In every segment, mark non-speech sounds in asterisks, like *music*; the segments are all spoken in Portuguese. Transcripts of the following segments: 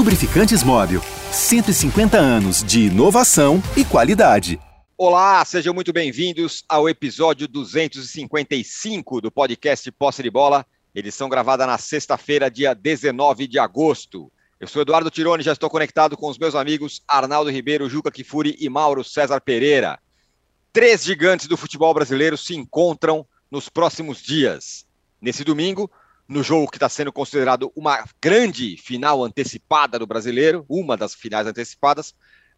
Lubrificantes Móvel. 150 anos de inovação e qualidade. Olá, sejam muito bem-vindos ao episódio 255 do podcast Posse de Bola, edição gravada na sexta-feira, dia 19 de agosto. Eu sou Eduardo Tironi, já estou conectado com os meus amigos Arnaldo Ribeiro, Juca Kifuri e Mauro César Pereira. Três gigantes do futebol brasileiro se encontram nos próximos dias. Nesse domingo, no jogo que está sendo considerado uma grande final antecipada do brasileiro, uma das finais antecipadas,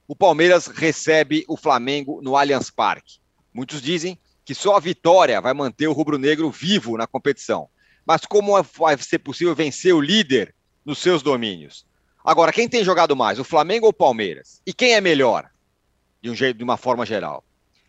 o Palmeiras recebe o Flamengo no Allianz Parque. Muitos dizem que só a vitória vai manter o rubro-negro vivo na competição. Mas como vai ser possível vencer o líder nos seus domínios? Agora, quem tem jogado mais, o Flamengo ou o Palmeiras? E quem é melhor? De um jeito, de uma forma geral.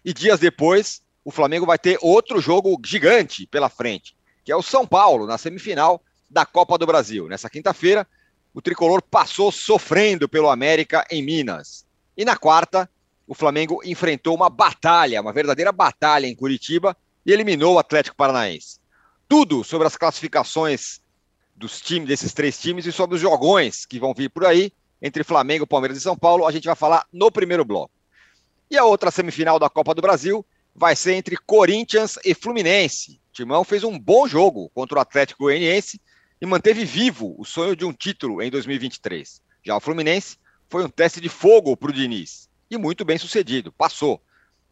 E dias depois, o Flamengo vai ter outro jogo gigante pela frente que é o São Paulo, na semifinal da Copa do Brasil. Nessa quinta-feira, o tricolor passou sofrendo pelo América em Minas. E na quarta, o Flamengo enfrentou uma batalha, uma verdadeira batalha em Curitiba e eliminou o Atlético Paranaense. Tudo sobre as classificações dos times, desses três times e sobre os jogões que vão vir por aí entre Flamengo, Palmeiras e São Paulo, a gente vai falar no primeiro bloco. E a outra semifinal da Copa do Brasil vai ser entre Corinthians e Fluminense. Timão fez um bom jogo contra o Atlético Goianiense e manteve vivo o sonho de um título em 2023. Já o Fluminense foi um teste de fogo para o Diniz e muito bem sucedido, passou.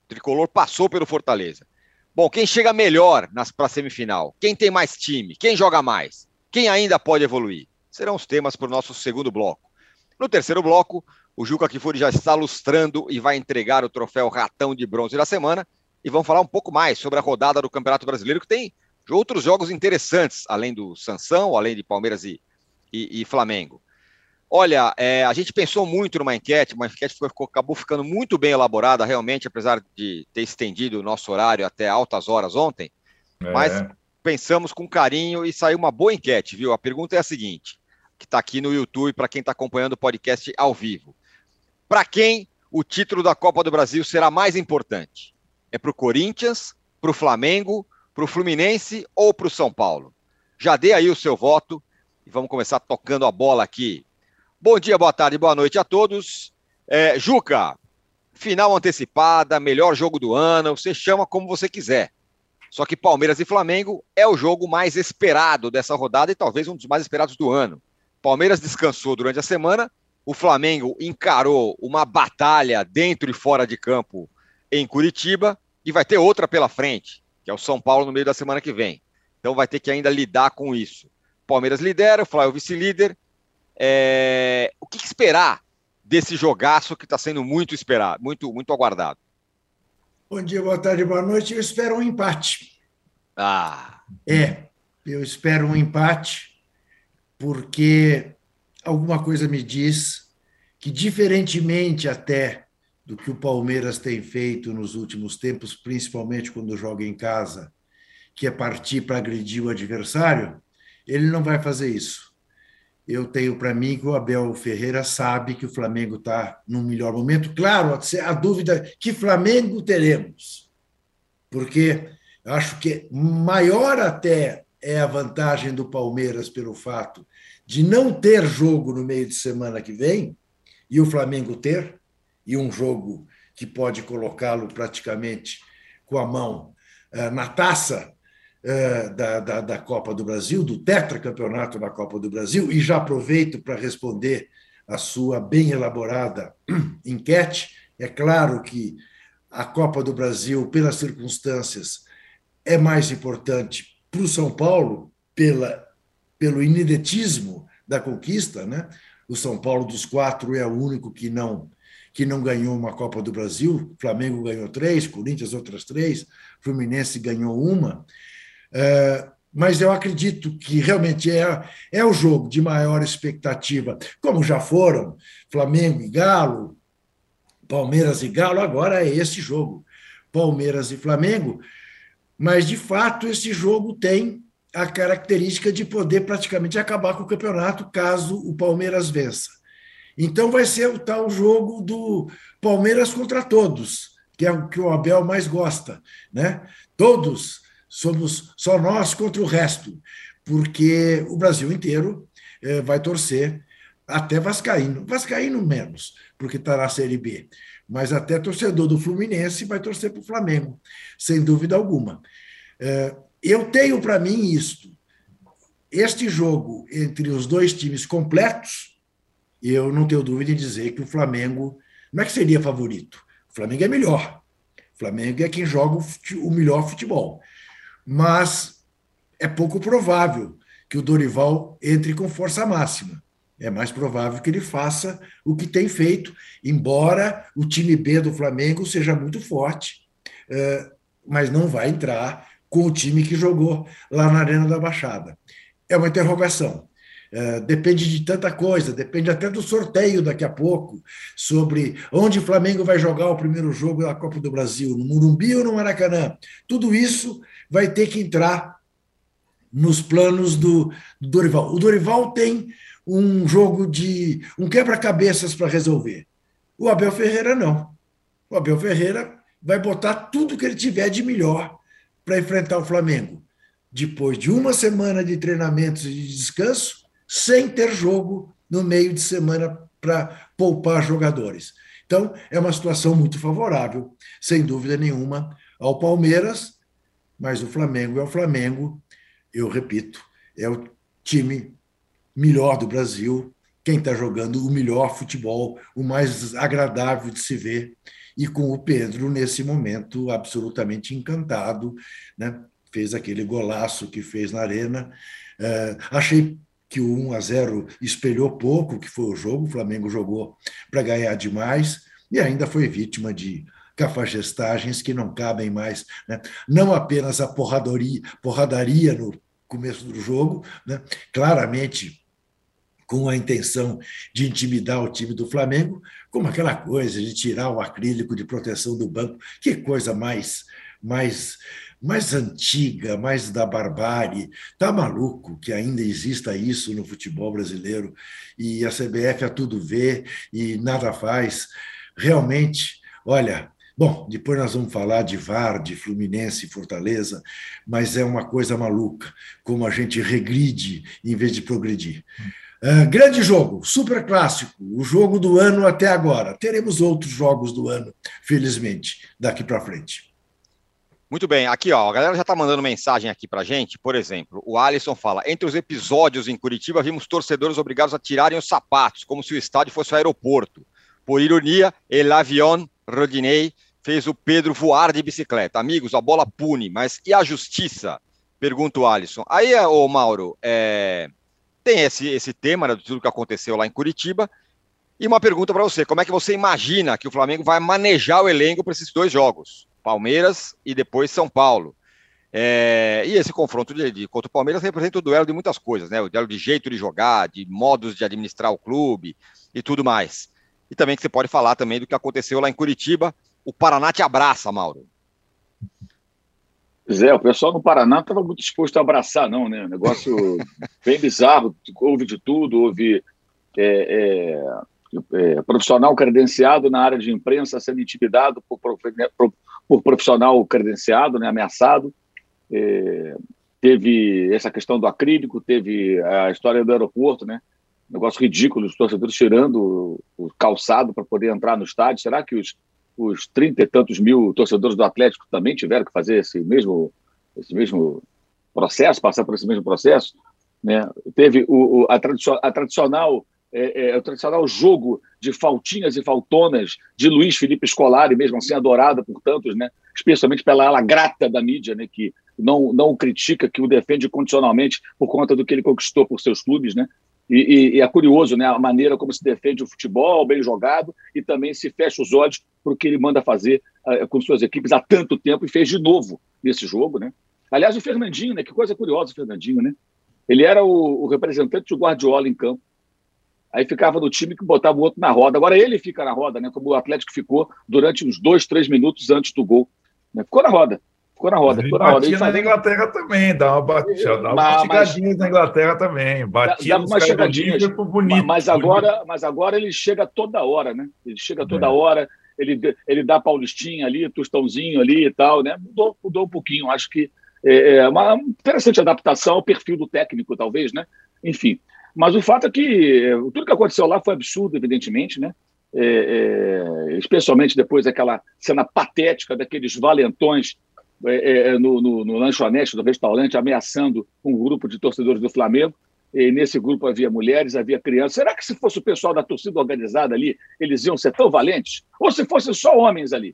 O tricolor passou pelo Fortaleza. Bom, quem chega melhor para a semifinal? Quem tem mais time? Quem joga mais? Quem ainda pode evoluir? Serão os temas para o nosso segundo bloco. No terceiro bloco, o Juca Kifuri já está lustrando e vai entregar o troféu Ratão de Bronze da semana e vamos falar um pouco mais sobre a rodada do Campeonato Brasileiro, que tem outros jogos interessantes, além do Sansão, além de Palmeiras e, e, e Flamengo. Olha, é, a gente pensou muito numa enquete, uma enquete que ficou, acabou ficando muito bem elaborada, realmente, apesar de ter estendido o nosso horário até altas horas ontem, é. mas pensamos com carinho e saiu uma boa enquete, viu? A pergunta é a seguinte, que está aqui no YouTube para quem está acompanhando o podcast ao vivo. Para quem o título da Copa do Brasil será mais importante? É para o Corinthians, para o Flamengo, para o Fluminense ou para o São Paulo? Já dê aí o seu voto e vamos começar tocando a bola aqui. Bom dia, boa tarde, boa noite a todos. É, Juca, final antecipada, melhor jogo do ano, você chama como você quiser. Só que Palmeiras e Flamengo é o jogo mais esperado dessa rodada e talvez um dos mais esperados do ano. Palmeiras descansou durante a semana, o Flamengo encarou uma batalha dentro e fora de campo em Curitiba e vai ter outra pela frente, que é o São Paulo no meio da semana que vem. Então vai ter que ainda lidar com isso. Palmeiras lidera, o Flamengo vice-líder. É... O que esperar desse jogaço que está sendo muito esperado, muito, muito aguardado? Bom dia, boa tarde, boa noite. Eu espero um empate. Ah. É, eu espero um empate, porque alguma coisa me diz que, diferentemente até do que o Palmeiras tem feito nos últimos tempos, principalmente quando joga em casa, que é partir para agredir o adversário, ele não vai fazer isso. Eu tenho para mim que o Abel Ferreira sabe que o Flamengo está num melhor momento. Claro, a dúvida que Flamengo teremos, porque acho que maior até é a vantagem do Palmeiras pelo fato de não ter jogo no meio de semana que vem e o Flamengo ter, e um jogo que pode colocá-lo praticamente com a mão eh, na taça eh, da, da, da, Copa do Brasil, do tetracampeonato da Copa do Brasil, e já aproveito para responder a sua bem elaborada *clears throat* enquete. É claro que a Copa do Brasil, pelas circunstâncias, é mais importante para o São Paulo, pela, pelo inedetismo da conquista. Né? O São Paulo dos quatro é o único que não que não ganhou uma Copa do Brasil. Flamengo ganhou três, Corinthians outras três, Fluminense ganhou uma. É, mas eu acredito que realmente é, é o jogo de maior expectativa, como já foram Flamengo e Galo, Palmeiras e Galo, agora é esse jogo, Palmeiras e Flamengo. Mas, de fato, esse jogo tem a característica de poder praticamente acabar com o campeonato caso o Palmeiras vença. Então vai ser o tal jogo do Palmeiras contra todos, que é o que o Abel mais gosta, né? Todos somos só nós contra o resto, porque o Brasil inteiro eh, vai torcer até Vascaíno. Vascaíno menos, porque está na Série B. Mas até torcedor do Fluminense vai torcer para o Flamengo, sem dúvida alguma. É, eu tenho para mim isto. Este jogo entre os dois times completos, eu não tenho dúvida em dizer que o Flamengo não é que seria favorito. O Flamengo é melhor. O Flamengo é quem joga o melhor futebol. Mas é pouco provável que o Dorival entre com força máxima. É mais provável que ele faça o que tem feito, embora o time B do Flamengo seja muito forte, é, mas não vai entrar com o time que jogou lá na Arena da Baixada. É uma interrogação. É, depende de tanta coisa, depende até do sorteio daqui a pouco, sobre onde o Flamengo vai jogar o primeiro jogo da Copa do Brasil, no Murumbi ou no Maracanã. Tudo isso vai ter que entrar nos planos do, do Dorival. O Dorival tem um jogo de um quebra-cabeças para resolver. O Abel Ferreira não. O Abel Ferreira vai botar tudo que ele tiver de melhor para enfrentar o Flamengo. Depois de uma semana de treinamentos e de descanso, sem ter jogo no meio de semana para poupar jogadores. Então, é uma situação muito favorável, sem dúvida nenhuma, ao Palmeiras, mas o Flamengo é o Flamengo, eu repito, é o time melhor do Brasil, quem está jogando o melhor futebol, o mais agradável de se ver, e com o Pedro, nesse momento, absolutamente encantado, né? fez aquele golaço que fez na Arena. Uh, achei que o 1 a 0 espelhou pouco, que foi o jogo, o Flamengo jogou para ganhar demais, e ainda foi vítima de cafagestagens que não cabem mais. Né? Não apenas a porradaria, porradaria no começo do jogo, né? claramente com a intenção de intimidar o time do Flamengo, como aquela coisa de tirar o acrílico de proteção do banco. Que coisa mais, mais, mais antiga, mais da barbárie. Tá maluco que ainda exista isso no futebol brasileiro e a CBF a tudo vê e nada faz. Realmente, olha, Bom, depois nós vamos falar de VAR, de Fluminense Fortaleza, mas é uma coisa maluca, como a gente regride em vez de progredir. Uh, grande jogo, super clássico, o jogo do ano até agora. Teremos outros jogos do ano, felizmente, daqui para frente. Muito bem, aqui ó, a galera já está mandando mensagem aqui para gente. Por exemplo, o Alisson fala: entre os episódios em Curitiba, vimos torcedores obrigados a tirarem os sapatos, como se o estádio fosse o aeroporto. Por ironia, El Avion Rodinei fez o Pedro voar de bicicleta. Amigos, a bola pune, mas e a justiça? Pergunta o Alisson. Aí, ô Mauro, é tem esse, esse tema né, de tudo que aconteceu lá em Curitiba. E uma pergunta para você: como é que você imagina que o Flamengo vai manejar o elenco para esses dois jogos? Palmeiras e depois São Paulo. É, e esse confronto de, de, contra o Palmeiras representa o duelo de muitas coisas, né? O duelo de jeito de jogar, de modos de administrar o clube e tudo mais. E também que você pode falar também do que aconteceu lá em Curitiba. O Paraná te abraça, Mauro. Pois é, o pessoal no Paraná não estava muito disposto a abraçar, não, né? negócio *laughs* bem bizarro, houve de tudo, houve é, é, é, profissional credenciado na área de imprensa sendo intimidado por, por, por profissional credenciado, né, ameaçado. É, teve essa questão do acrílico, teve a história do aeroporto, né? Negócio ridículo, os torcedores tirando o calçado para poder entrar no estádio. Será que os os trinta e tantos mil torcedores do Atlético também tiveram que fazer esse mesmo, esse mesmo processo, passar por esse mesmo processo. Né? Teve o, o a, tradicio, a tradicional é, é, o tradicional jogo de faltinhas e faltonas de Luiz Felipe Scolari, mesmo assim adorado por tantos, né? especialmente pela ala grata da mídia, né? que não, não o critica, que o defende condicionalmente por conta do que ele conquistou por seus clubes. Né? E, e, e, é curioso né, a maneira como se defende o futebol, bem jogado, e também se fecha os olhos para o que ele manda fazer uh, com suas equipes há tanto tempo e fez de novo nesse jogo. Né? Aliás, o Fernandinho, né, que coisa curiosa o Fernandinho, né? ele era o, o representante do Guardiola em campo. Aí ficava no time que botava o outro na roda. Agora ele fica na roda, né? Como o Atlético ficou durante uns dois, três minutos antes do gol. Né? Ficou na roda. Ficou na roda. Ficou na roda. Batia na Inglaterra também, dá uma batida, dá uma chegadinha na Inglaterra também. Batia dá uma chegadinha bonito. Mas agora, bonito. mas agora ele chega toda hora, né? Ele chega toda é. hora, ele, ele dá Paulistinha ali, Tostãozinho ali e tal, né? Mudou, mudou um pouquinho. Acho que é, é uma interessante adaptação ao perfil do técnico, talvez, né? Enfim. Mas o fato é que é, tudo que aconteceu lá foi absurdo, evidentemente, né? É, é, especialmente depois daquela cena patética daqueles valentões é, é, no, no, no, lanchonete do restaurante ameaçando um grupo de torcedores do Flamengo. E nesse grupo havia mulheres, havia crianças. Será que se fosse o pessoal da torcida organizada ali, eles iam ser tão valentes? Ou se fossem só homens ali?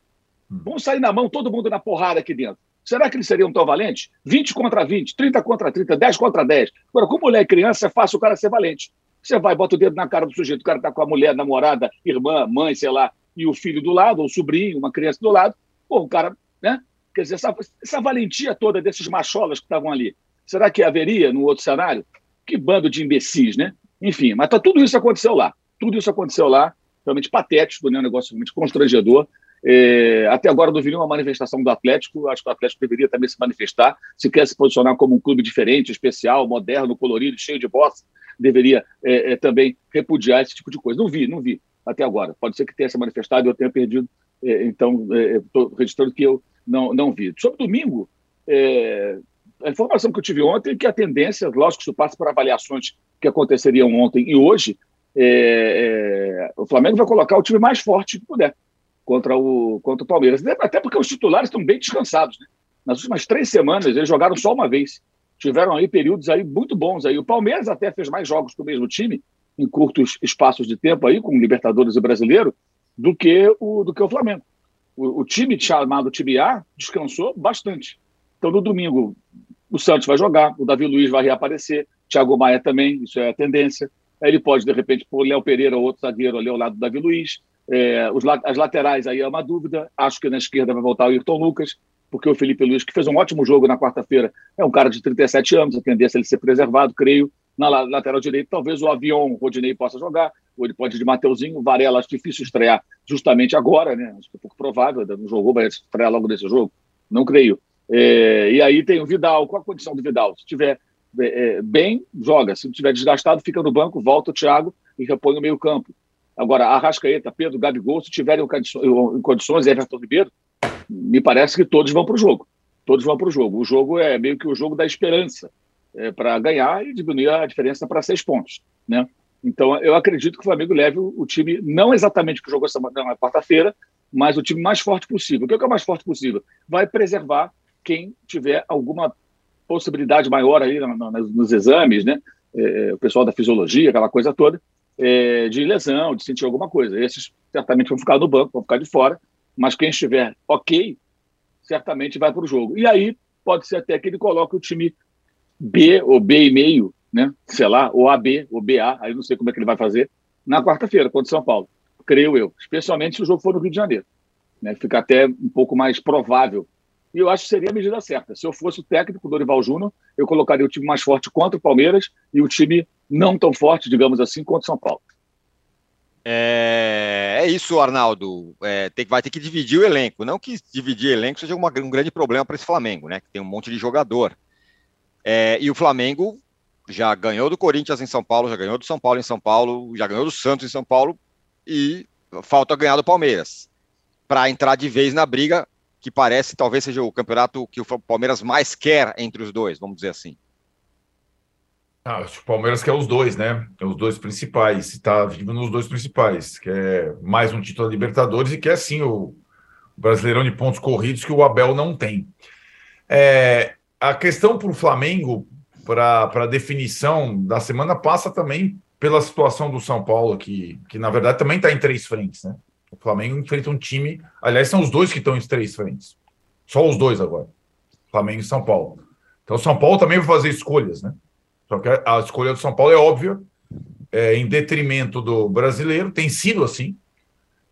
Hum. Vamos sair na mão, todo mundo na porrada aqui dentro. Será que eles seriam tão valentes? 20 contra 20, 30 contra 30, 10 contra 10. Agora, com mulher e criança, é fácil o cara ser valente. Você vai, bota o dedo na cara do sujeito, o cara está com a mulher, namorada, irmã, mãe, sei lá, e o filho do lado, ou sobrinho, uma criança do lado. Pô, o cara, né? Quer dizer, essa, essa valentia toda desses macholas que estavam ali, será que haveria no outro cenário? Que bando de imbecis, né? Enfim, mas tá, tudo isso aconteceu lá. Tudo isso aconteceu lá, realmente patético, né? um negócio realmente constrangedor. É, até agora não vi nenhuma manifestação do Atlético. Acho que o Atlético deveria também se manifestar. Se quer se posicionar como um clube diferente, especial, moderno, colorido, cheio de boss, deveria é, é, também repudiar esse tipo de coisa. Não vi, não vi até agora. Pode ser que tenha se manifestado e eu tenha perdido. É, então, estou é, registrando que eu não, não vi. Sobre domingo, é, a informação que eu tive ontem é que a tendência, lógico que isso passa por avaliações que aconteceriam ontem e hoje, o Flamengo vai colocar o time mais forte que puder contra o, contra o Palmeiras. Até porque os titulares estão bem descansados. Né? Nas últimas três semanas, eles jogaram só uma vez. Tiveram aí períodos aí muito bons. Aí. O Palmeiras até fez mais jogos com o mesmo time, em curtos espaços de tempo aí, com Libertadores e Brasileiro, do que o, do que o Flamengo. O, o time chamado time A descansou bastante. Então, no domingo, o Santos vai jogar, o Davi Luiz vai reaparecer, Thiago Maia também, isso é a tendência. Aí ele pode, de repente, pôr Léo Pereira, outro zagueiro ali ao lado do Davi Luiz. É, os, as laterais aí é uma dúvida. Acho que na esquerda vai voltar o Ayrton Lucas, porque o Felipe Luiz, que fez um ótimo jogo na quarta-feira, é um cara de 37 anos, a tendência é ele ser preservado, creio. Na lateral direita, talvez o avião o Rodinei possa jogar, ou ele pode ir de Mateuzinho. O Varela, acho difícil estrear justamente agora, né? Acho que é pouco provável, não jogou, vai estrear logo nesse jogo. Não creio. É, e aí tem o Vidal. Qual a condição do Vidal? Se tiver é, bem, joga. Se tiver desgastado, fica no banco, volta o Thiago e repõe o meio-campo. Agora, Arrascaeta, Pedro, Gabigol, se tiverem em condições, Everton Ribeiro, me parece que todos vão para o jogo. Todos vão para o jogo. O jogo é meio que o jogo da esperança é, para ganhar e diminuir a diferença para seis pontos. Né? Então, eu acredito que o Flamengo leve o, time, não exatamente que jogou essa quarta-feira, mas o time mais forte possível. O que é, o mais forte possível? Vai preservar quem tiver alguma possibilidade maior aí nos exames, né? É, o pessoal da fisiologia, aquela coisa toda, é, de lesão, de sentir alguma coisa. Esses certamente vão ficar no banco, vão ficar de fora, mas quem estiver ok, certamente vai para o jogo. E aí pode ser até que ele coloque o time B ou B e meio, né? sei lá, ou AB ou BA, aí não sei como é que ele vai fazer, na quarta-feira contra o São Paulo, creio eu, especialmente se o jogo for no Rio de Janeiro. Né? Fica até um pouco mais provável. E eu acho que seria a medida certa. Se eu fosse o técnico Dorival Júnior, eu colocaria o time mais forte contra o Palmeiras e o time não tão forte, digamos assim, quanto São Paulo. É, é isso, Arnaldo. É, tem, vai ter que dividir o elenco. Não que dividir elenco seja uma, um grande problema para esse Flamengo, né? Que tem um monte de jogador. É, e o Flamengo já ganhou do Corinthians em São Paulo, já ganhou do São Paulo em São Paulo, já ganhou do Santos em São Paulo e falta ganhar do Palmeiras para entrar de vez na briga, que parece talvez seja o campeonato que o Palmeiras mais quer entre os dois, vamos dizer assim. Ah, o Palmeiras quer os dois, né? É os dois principais. Está vivo nos dois principais. Quer mais um título da Libertadores e quer sim o Brasileirão de pontos corridos que o Abel não tem. É, a questão para o Flamengo, para a definição da semana, passa também pela situação do São Paulo, que, que na verdade também está em três frentes, né? O Flamengo enfrenta um time. Aliás, são os dois que estão em três frentes. Só os dois agora. Flamengo e São Paulo. Então, São Paulo também vai fazer escolhas, né? Só que a escolha do São Paulo é óbvia, é, em detrimento do brasileiro, tem sido assim,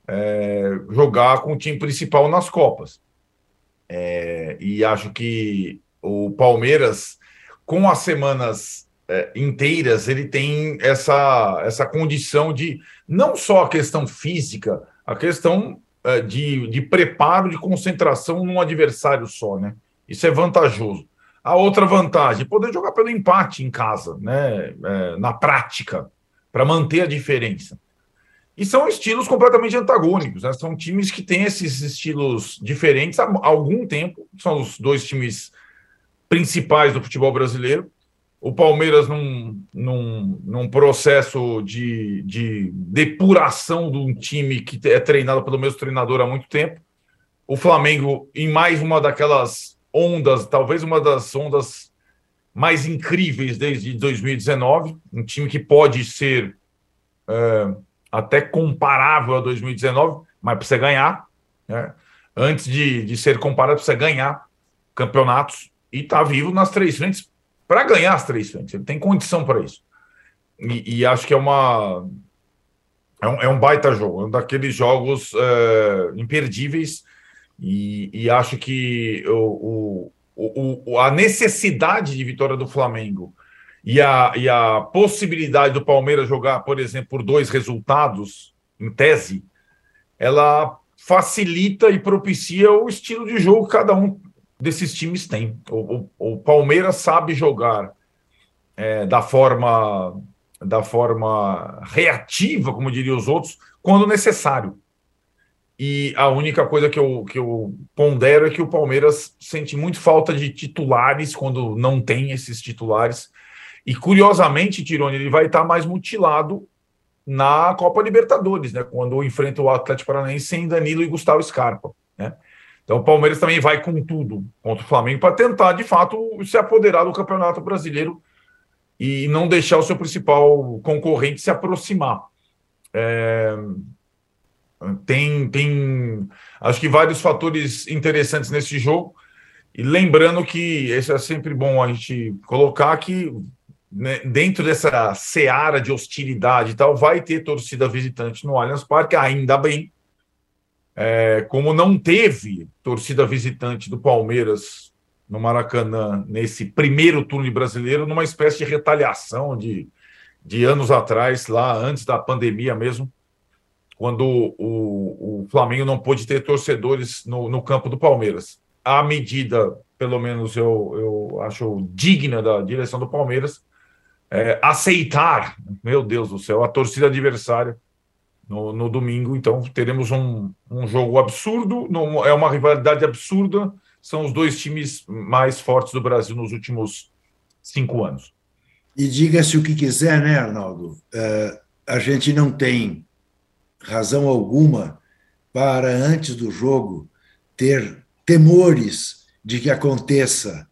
é, jogar com o time principal nas Copas. É, e acho que o Palmeiras, com as semanas é, inteiras, ele tem essa, essa condição de não só a questão física, a questão é, de, de preparo, de concentração num adversário só, né? Isso é vantajoso. A outra vantagem, poder jogar pelo empate em casa, né? É, na prática, para manter a diferença. E são estilos completamente antagônicos, né? São times que têm esses estilos diferentes há algum tempo. São os dois times principais do futebol brasileiro. o Palmeiras num, num, num processo de, de depuração de um time que é treinado pelo mesmo treinador há muito tempo. O Flamengo em mais uma daquelas ondas, talvez uma das ondas mais incríveis desde 2019, um time que pode ser é, até comparável a 2019, mas precisa ganhar. Né? Antes de, de ser comparado, precisa ganhar campeonatos e está vivo nas três frentes para ganhar as três frentes. Ele tem condição para isso. E, e, acho que é uma. É um, é um, baita jogo, é um daqueles jogos é, imperdíveis. E, e, acho que o, o, o, a necessidade de vitória do Flamengo e a, e a possibilidade do Palmeiras jogar, por exemplo, por dois resultados, em tese, ela facilita e propicia o estilo de jogo que cada um desses times tem. O, o, o Palmeiras sabe jogar é, da forma da forma reativa, como diriam os outros, quando necessário. E a única coisa que eu, que eu pondero é que o Palmeiras sente muito falta de titulares quando não tem esses titulares. E curiosamente, Tironi, ele vai estar mais mutilado na Copa Libertadores, né? Quando enfrenta o Atlético Paranaense sem Danilo e Gustavo Scarpa, né? Então o Palmeiras também vai com tudo contra o Flamengo para tentar, de fato, se apoderar do Campeonato Brasileiro e não deixar o seu principal concorrente se aproximar. É... Tem, tem, acho que vários fatores interessantes nesse jogo. E lembrando que esse é sempre bom a gente colocar que né, dentro dessa seara de hostilidade e tal, vai ter torcida visitante no Allianz Parque, ainda bem, é, como não teve torcida visitante do Palmeiras no Maracanã nesse primeiro turno brasileiro, numa espécie de retaliação de, de anos atrás, lá antes da pandemia mesmo, quando o, o Flamengo não pôde ter torcedores no, no campo do Palmeiras. A medida, pelo menos eu, eu acho digna da direção do Palmeiras, é, aceitar, meu Deus do céu, a torcida adversária no, no domingo. Então, teremos um, um jogo absurdo, não, é uma rivalidade absurda. São os dois times mais fortes do Brasil nos últimos cinco anos. E diga-se o que quiser, né, Arnaldo? Uh, a gente não tem razão alguma para, antes do jogo, ter temores de que aconteça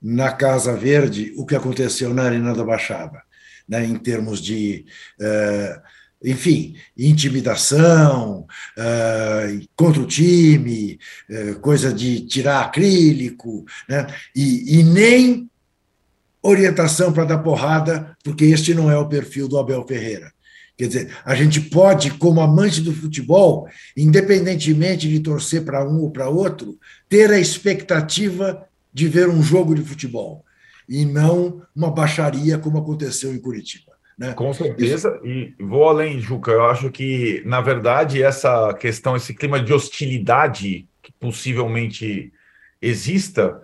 na Casa Verde o que aconteceu na Arena da Baixada, né, em termos de uh, enfim, intimidação uh, contra o time, uh, coisa de tirar acrílico, né? e, e nem orientação para dar porrada, porque este não é o perfil do Abel Ferreira. Quer dizer, a gente pode, como amante do futebol, independentemente de torcer para um ou para outro, ter a expectativa de ver um jogo de futebol e não uma baixaria como aconteceu em Curitiba. Né? Com certeza, Isso. e vou além, Juca. Eu acho que, na verdade, essa questão, esse clima de hostilidade que possivelmente exista,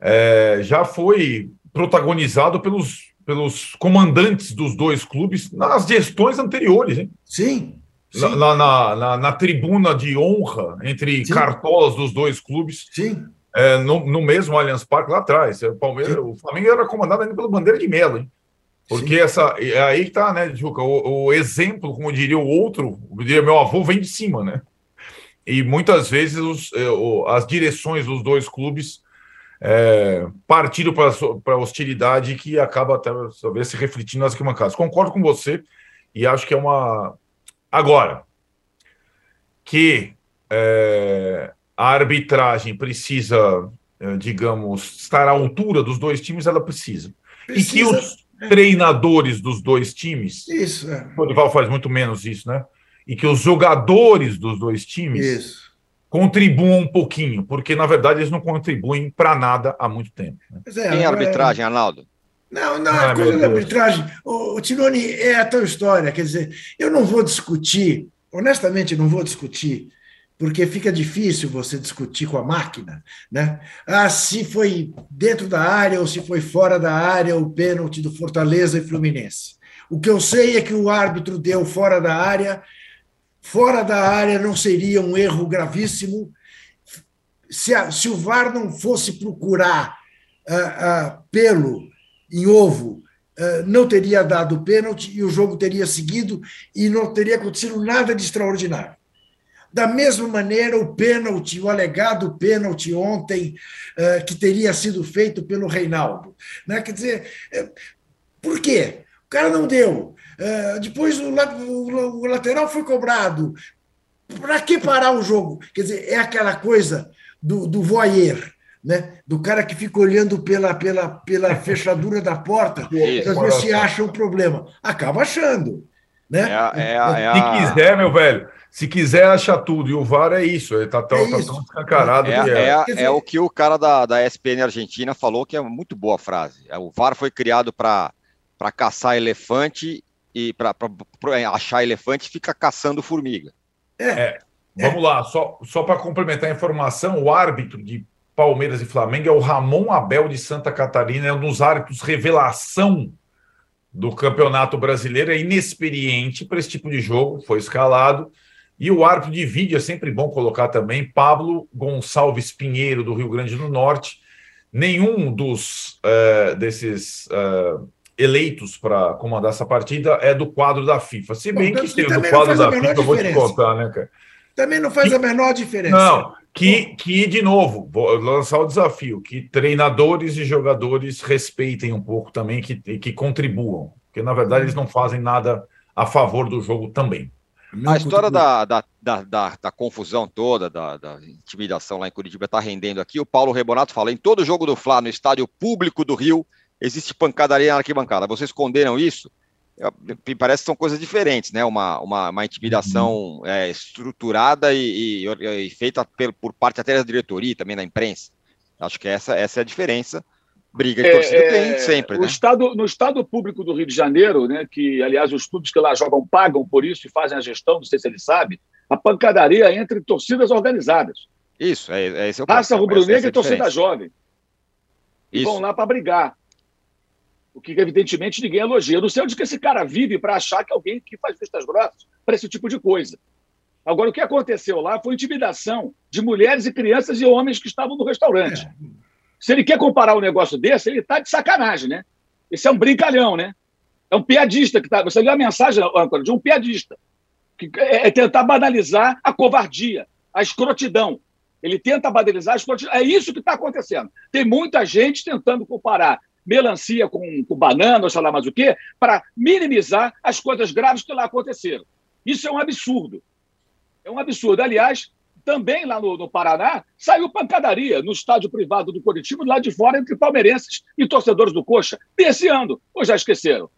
é, já foi protagonizado pelos, pelos comandantes dos dois clubes nas gestões anteriores. Hein? Sim. sim. Na, na, na, na, tribuna de honra entre sim. cartolas dos dois clubes. Sim. É, no, no mesmo Allianz Parque lá atrás. O, Palmeiras, o Flamengo era comandado ainda pelo Bandeira de Melo, hein? Porque Sim. essa, é aí que tá, né, Juca? O, o, exemplo, como diria o outro, diria meu avô, vem de cima, né? E muitas vezes os, é, as direções dos dois clubes é, para a hostilidade que acaba até talvez se refletindo nas arquibancadas. Concordo com você e acho que é uma. Agora, que é, a arbitragem precisa, é, digamos, estar à altura dos dois times, ela precisa. precisa. E que os treinadores dos dois times. Isso. É. O Dorival faz muito menos isso, né? E que os jogadores dos dois times isso. Contribuam um pouquinho, porque na verdade eles não contribuem para nada há muito tempo. Né? É, Tem arbitragem, Arnaldo? Não, não, a coisa da arbitragem. O, o Tironi é a tua história. Quer dizer, eu não vou discutir, honestamente, não vou discutir porque fica difícil você discutir com a máquina, né? Ah, se foi dentro da área ou se foi fora da área o pênalti do Fortaleza e Fluminense. O que eu sei é que o árbitro deu fora da área. Fora da área não seria um erro gravíssimo se, a, se o VAR não fosse procurar ah, ah, pelo em ovo, eh, não teria dado pênalti e o jogo teria seguido e não teria acontecido nada de extraordinário. Da mesma maneira, o pênalti, o alegado pênalti ontem, que teria sido feito pelo Reinaldo. Né? Quer dizer, eh, por quê? O cara não deu. Depois o lateral foi cobrado. Para que parar o jogo? Quer dizer, é aquela coisa do, do voyeur né? do cara que fica olhando pela, pela, pela *laughs* fechadura da porta para ver se acha um problema. Acaba achando. Né? É, é, é, se quiser, meu velho, se quiser achar tudo, e o VAR é isso, ele está tão, é tá tão escancarado. É, é. é, é, o que o cara da, da ESPN Argentina falou, que é muito boa frase. O VAR foi criado para caçar elefante e para achar elefante fica caçando formiga. É. Vamos lá, só, só para complementar a informação, o árbitro de Palmeiras e Flamengo é o Ramon Abel de Santa Catarina, é um dos árbitros revelação do Campeonato Brasileiro, é inexperiente para esse tipo de jogo, foi escalado. E o árbitro de vídeo é sempre bom colocar também, Pablo Gonçalves Pinheiro, do Rio Grande do Norte. Nenhum dos uh, desses uh, eleitos para comandar essa partida é do quadro da FIFA. Se bem Bom, que tem do quadro da FIFA, eu vou te contar, né, cara? Também não faz a menor diferença. Não, que, que, de novo, vou lançar o desafio, que treinadores e jogadores respeitem um pouco também, que, que contribuam. Porque, na verdade, eles não fazem nada a favor do jogo também. A história da, da, da, da, confusão toda, da, da intimidação lá em Curitiba está rendendo aqui. O Paulo Rebonato fala: em todo jogo do Fla, no estádio público do Rio, existe pancadaria na arquibancada. Vocês condenam isso? me parece que são coisas diferentes, né? Uma, uma, uma intimidação uhum. é, estruturada e, e, e feita por, por, parte até da diretoria e também da imprensa. Acho que essa, essa é a diferença. Briga de é, torcida é, tem sempre, né? Estado, no Estado Público do Rio de Janeiro, né, que, aliás, os clubes que lá jogam pagam por isso e fazem a gestão, não sei se ele sabe, a pancadaria entre torcidas organizadas. Isso, é, é esse é o Raça rubro-negra e torcida jovem. Isso. vão lá para brigar. O que, evidentemente, ninguém elogia. Eu não sei onde que esse cara vive para achar que alguém que faz vistas grossas para esse tipo de coisa. Agora, o que aconteceu lá foi intimidação de mulheres e crianças e homens que estavam no restaurante. Se ele quer comparar um negócio desse, ele está de sacanagem, né? Esse é um brincalhão, né? É um piadista que está. Você viu a mensagem, âncora, de um piadista. Que é, é tentar banalizar a covardia, a escrotidão. Ele tenta banalizar a escrotidão. É isso que está acontecendo. Tem muita gente tentando comparar melancia com, com banana, ou sei lá mais o quê, para minimizar as coisas graves que lá aconteceram. Isso é um absurdo. É um absurdo. Aliás, também lá no, no, Paraná, saiu pancadaria no estádio privado do Curitiba, lá de fora, entre palmeirenses e torcedores do Coxa, desse ano. Ou já esqueceram?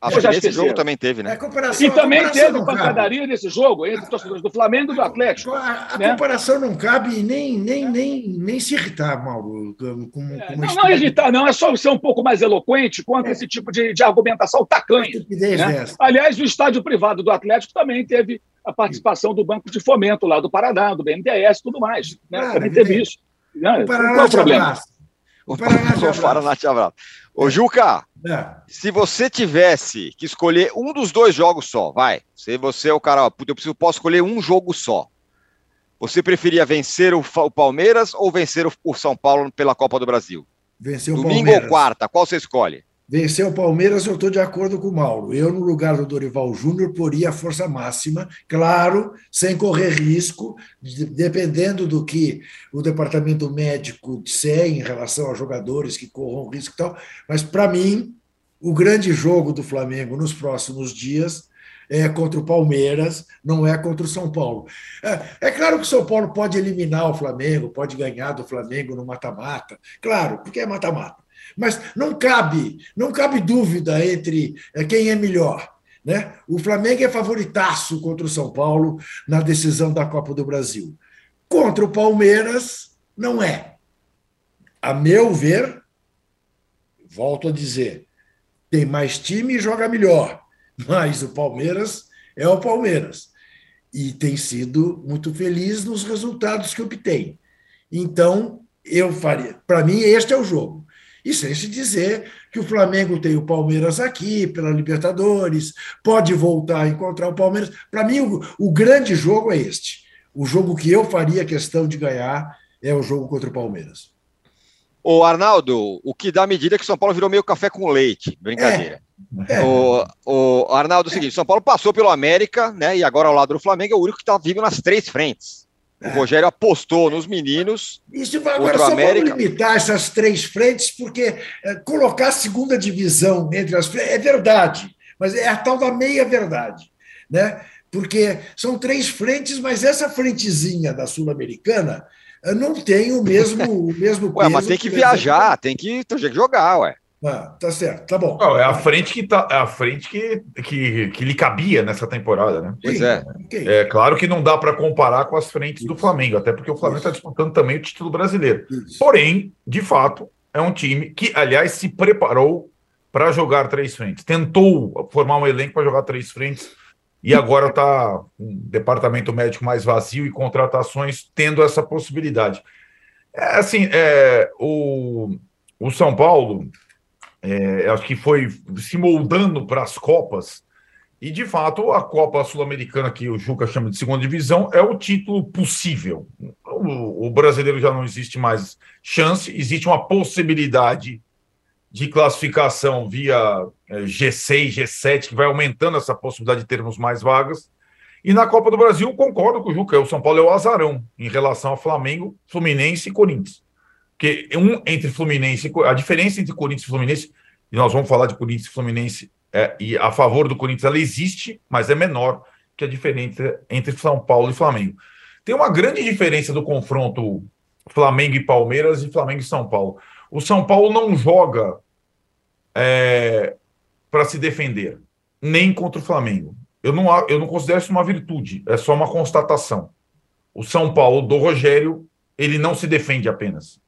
Acho que nesse jogo também teve, né? É e também teve pancadaria cabe. nesse jogo entre torcedores do Flamengo e do Atlético. A, a né? comparação não cabe nem, nem, nem, nem se irritar, Mauro. Com, com é, não, não irritar, não. É só ser um pouco mais eloquente contra é. esse tipo de, de argumentação tacanha. Né? Aliás, o estádio privado do Atlético também teve a participação do Banco de Fomento lá do Paraná, do BNDES e tudo mais. Né? Claro, também teve isso. Né? Qual é o problema? O Paraná, o *laughs* Paraná te abraça. Ô, Juca, é. se você tivesse que escolher um dos dois jogos só, vai. Se você é o cara, eu preciso, posso escolher um jogo só. Você preferia vencer o, o Palmeiras ou vencer o, o, São Paulo pela Copa do Brasil? Vencer o Domingo Palmeiras. ou quarta, qual você escolhe? Vencer o Palmeiras, eu estou de acordo com o Mauro. Eu, no lugar do Dorival Júnior, poria a força máxima, claro, sem correr risco, dependendo do que o departamento médico disser em relação a jogadores que corram risco e tal. Mas, para mim, o grande jogo do Flamengo nos próximos dias é contra o Palmeiras, não é contra o São Paulo. É, é, claro que o São Paulo pode eliminar o Flamengo, pode ganhar do Flamengo no mata-mata, claro, porque é mata-mata. Mas não cabe, não cabe dúvida entre eh, quem é melhor. Né? O Flamengo é favoritaço contra o São Paulo na decisão da Copa do Brasil. Contra o Palmeiras, não é. A meu ver, volto a dizer, tem mais time e joga melhor, mas o Palmeiras é o Palmeiras. E tem sido muito feliz nos resultados que obtém. Então, eu faria. Para mim, este é o jogo. E sem se dizer que o Flamengo tem o Palmeiras aqui, pela Libertadores, pode voltar a encontrar o Palmeiras. Para mim, o, o, grande jogo é este. O jogo que eu faria questão de ganhar é o jogo contra o Palmeiras. Ô, Arnaldo, o que dá medida é que São Paulo virou meio café com leite. Brincadeira. É. O, o Arnaldo, é o seguinte: São Paulo passou pelo América, né? E agora ao lado do Flamengo é o único que está vivo nas três frentes. O é. Rogério apostou nos meninos. Isso vai agora só América. vamos limitar essas três frentes, porque é, colocar a segunda divisão entre as frentes é verdade, mas é a tal da meia verdade, né? Porque são três frentes, mas essa frentezinha da Sul-Americana não tem o mesmo, o mesmo. *laughs* Ué, mas tem que viajar, tem que, tem que jogar, ué. Ah, tá certo, tá bom. Não, é a frente que tá, é a frente que, que, que lhe cabia nessa temporada, né? Pois é. É claro que não dá para comparar com as frentes Isso. do Flamengo, até porque o Flamengo está disputando também o título brasileiro. Isso. Porém, de fato, é um time que, aliás, se preparou para jogar três frentes. Tentou formar um elenco para jogar três frentes e agora está um departamento médico mais vazio e contratações tendo essa possibilidade. É, assim, é, o, o São Paulo, é, acho que foi se moldando para as Copas, e de fato a Copa Sul-Americana, que o Juca chama de segunda divisão, é o título possível. O, o brasileiro já não existe mais chance, existe uma possibilidade de classificação via G6, é, G7, que vai aumentando essa possibilidade de termos mais vagas. E na Copa do Brasil, concordo com o Juca, o São Paulo é o azarão em relação ao Flamengo, Fluminense e Corinthians. Porque um entre Fluminense, a diferença entre Corinthians e Fluminense, e nós vamos falar de Corinthians e Fluminense, é, e a favor do Corinthians, ela existe, mas é menor que a diferença entre São Paulo e Flamengo. Tem uma grande diferença do confronto Flamengo e Palmeiras e Flamengo e São Paulo. O São Paulo não joga é, para se defender, nem contra o Flamengo. Eu não, eu não considero isso uma virtude, é só uma constatação. O São Paulo do Rogério, ele não se defende apenas.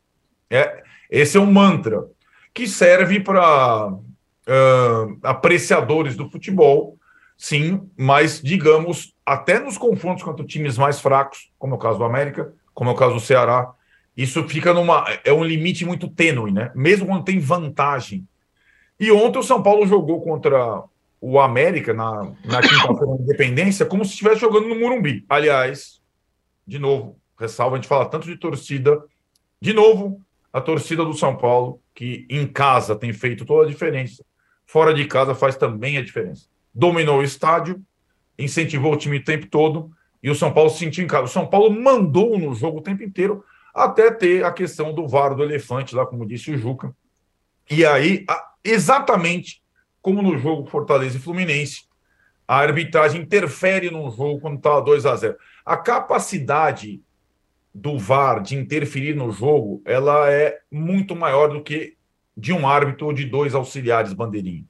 É, esse é um mantra que serve para uh, apreciadores do futebol, sim, mas digamos, até nos confrontos contra times mais fracos, como é o caso do América, como é o caso do Ceará, isso fica numa. É um limite muito tênue, né? Mesmo quando tem vantagem. E ontem o São Paulo jogou contra o América na, na quinta-feira da Independência como se estivesse jogando no Murumbi. Aliás, de novo, ressalva, a gente fala tanto de torcida. De novo, a torcida do São Paulo, que em casa tem feito toda a diferença, fora de casa faz também a diferença. Dominou o estádio, incentivou o time o tempo todo e o São Paulo se sentiu em casa. O São Paulo mandou no jogo o tempo inteiro até ter a questão do VAR do elefante, lá como disse o Juca. E aí, exatamente como no jogo Fortaleza e Fluminense, a arbitragem interfere num jogo quando está 2 a 0 A capacidade do VAR de interferir no jogo, ela é muito maior do que de um árbitro ou de dois auxiliares bandeirinha.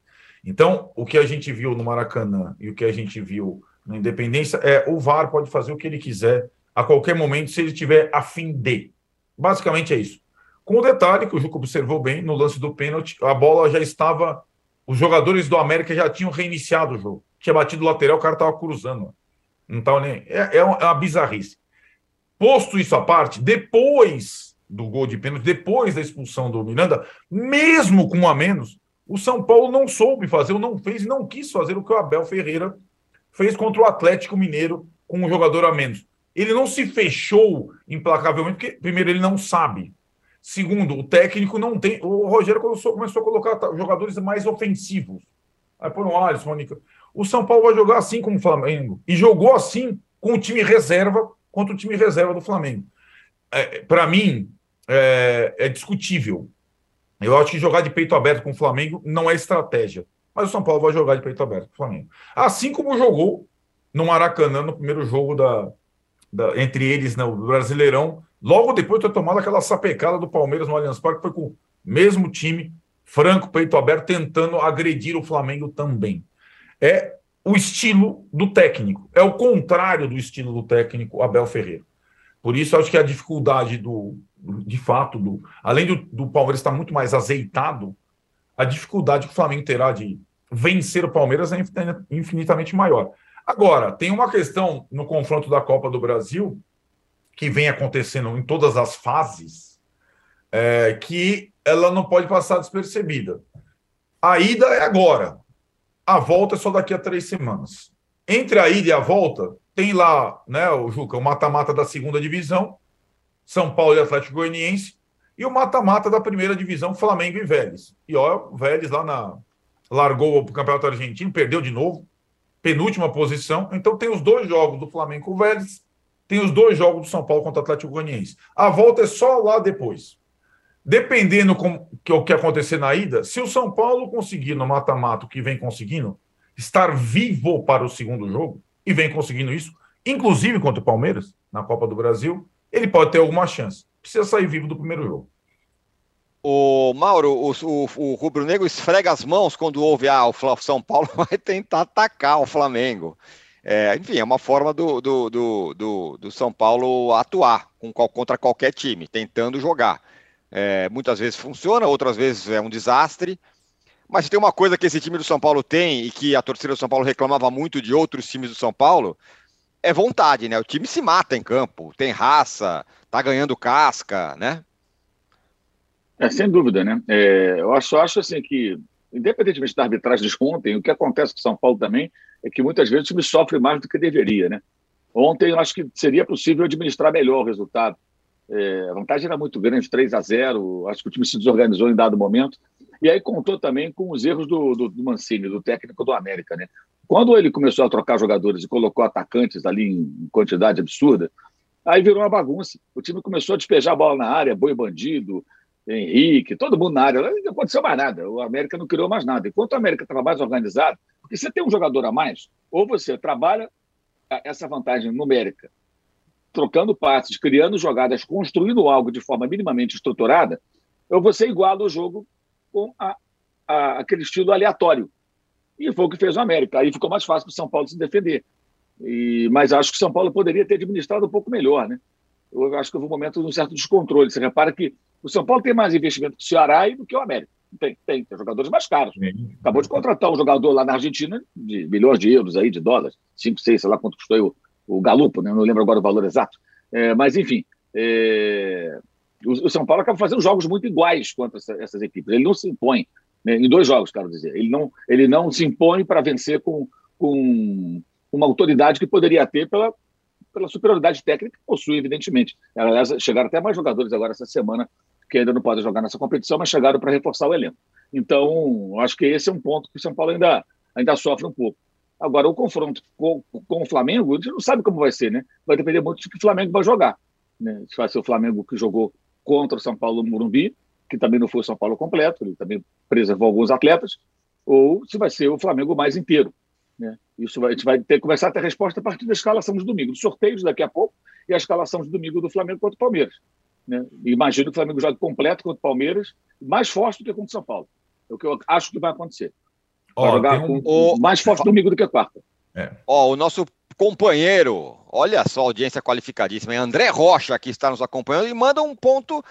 Então, o que a gente viu no Maracanã e o que a gente viu na Independência é o VAR pode fazer o que ele quiser a qualquer momento se ele tiver a fim de. Basicamente é isso. Com o detalhe que o Juco observou bem, no lance do pênalti, a bola já estava. Os jogadores do América já tinham reiniciado o jogo. Tinha batido o lateral, o cara estava cruzando. Não estava nem. É, é, é uma bizarrice. Posto isso à parte, depois do gol de pênalti, depois da expulsão do Miranda, mesmo com um a menos, o São Paulo não soube fazer, ou não fez não quis fazer o que o Abel Ferreira fez contra o Atlético Mineiro com um jogador a menos. Ele não se fechou implacavelmente, porque, primeiro, ele não sabe. Segundo, o técnico não tem. O Rogério começou a colocar jogadores mais ofensivos. Aí põe o Alisson, o O São Paulo vai jogar assim como o Flamengo. E jogou assim com o time reserva contra o time reserva do Flamengo. É, Para mim, é, é discutível. Eu acho que jogar de peito aberto com o Flamengo não é estratégia. Mas o São Paulo vai jogar de peito aberto com o Flamengo. Assim como jogou no Maracanã no primeiro jogo da, da, entre eles no né, Brasileirão, logo depois de ter tomado aquela sapecada do Palmeiras no Allianz Parque, foi com o mesmo time, franco, peito aberto, tentando agredir o Flamengo também. É o estilo do técnico, é o contrário do estilo do técnico Abel Ferreira. Por isso, acho que a dificuldade do, de fato, do, além do, do Palmeiras estar muito mais azeitado, a dificuldade que o Flamengo terá de vencer o Palmeiras é infinitamente maior. Agora, tem uma questão no confronto da Copa do Brasil, que vem acontecendo em todas as fases, é, que ela não pode passar despercebida. A ida é agora, a volta é só daqui a três semanas. Entre a ida e a volta, tem lá, né, o Juca, o mata-mata da segunda divisão, São Paulo e Atlético Goianiense, E o mata-mata da primeira divisão, Flamengo e Vélez. E ó, o Vélez lá na. Largou o Campeonato Argentino, perdeu de novo, penúltima posição. Então tem os dois jogos do Flamengo com o Vélez, tem os dois jogos do São Paulo contra o Atlético Goianiense. A volta é só lá depois. Dependendo com que o que acontecer na ida, se o São Paulo conseguir no mata-mata o que vem conseguindo, estar vivo para o segundo jogo, e vem conseguindo isso, inclusive contra o Palmeiras, na Copa do Brasil, ele pode ter alguma chance. Precisa sair vivo do primeiro jogo. O Mauro, o, o, o Rubro Negro esfrega as mãos quando ouve ah, o São Paulo *laughs* vai tentar atacar o Flamengo. É, enfim, é uma forma do, do, do, do, do São Paulo atuar com, contra qualquer time, tentando jogar. É, muitas vezes funciona, outras vezes é um desastre. Mas tem uma coisa que esse time do São Paulo tem e que a torcida do São Paulo reclamava muito de outros times do São Paulo, é vontade, né? O time se mata em campo, tem raça, tá ganhando casca, né? É, sem dúvida, né? É, eu acho, acho assim que, independentemente da arbitragem de ontem, o que acontece com o São Paulo também é que muitas vezes o time sofre mais do que deveria, né? Ontem eu acho que seria possível administrar melhor o resultado. É, a vantagem era muito grande, 3 a 0 acho que o time se desorganizou em dado momento. E aí contou também com os erros do, do, do, Mancini, do técnico do América. Né? Quando ele começou a trocar jogadores e colocou atacantes ali em quantidade absurda, aí virou uma bagunça. O time começou a despejar a bola na área, boi bandido, Henrique, todo mundo na área. Não aconteceu mais nada. O América não criou mais nada. Enquanto o América estava mais organizado, porque você tem um jogador a mais, ou você trabalha essa vantagem numérica, trocando passes, criando jogadas, construindo algo de forma minimamente estruturada, ou você iguala o jogo com a, a, aquele estilo aleatório. E foi o que fez o América. Aí ficou mais fácil para o São Paulo se defender. E, mas acho que o São Paulo poderia ter administrado um pouco melhor, né? Eu acho que houve um momento de um certo descontrole. Você repara que o São Paulo tem mais investimento que o Ceará e do que o América. Tem, tem, tem jogadores mais caros. Acabou de contratar um jogador lá na Argentina de milhões de euros aí, de dólares, 5, 6, sei lá quanto custou o, o Galupo, né? não lembro agora o valor exato. É, mas, enfim, é, o, São Paulo acaba fazendo jogos muito iguais contra essa, essas equipes. Ele não se impõe, né, em dois jogos, quero dizer. Ele não, ele não se impõe para vencer com, com uma autoridade que poderia ter pela, pela superioridade técnica que possui, evidentemente. Aliás, chegaram até mais jogadores agora essa semana que ainda não podem jogar nessa competição, mas chegaram para reforçar o elenco. Então, acho que esse é um ponto que o São Paulo ainda, ainda sofre um pouco. Agora, o confronto com, com o Flamengo, a gente não sabe como vai ser, né? Vai depender muito de que o Flamengo vai jogar. Né? Se vai ser o Flamengo que jogou contra o São Paulo no Morumbi, que também não foi o São Paulo completo, ele também preservou alguns atletas, ou se vai ser o Flamengo mais inteiro. Né? Isso vai, a gente vai ter que começar a ter resposta a partir da escalação de domingo, dos sorteios daqui a pouco e a escalação de domingo do Flamengo contra o Palmeiras. Né? Imagino que o Flamengo jogue completo contra o Palmeiras, mais forte do que contra o São Paulo. É o que eu acho que vai acontecer. Vai oh, jogar um... com, mais forte domingo do que quarta. É. Ó, o nosso companheiro, olha só, audiência qualificadíssima, André Rocha, que está nos acompanhando, e manda um ponto,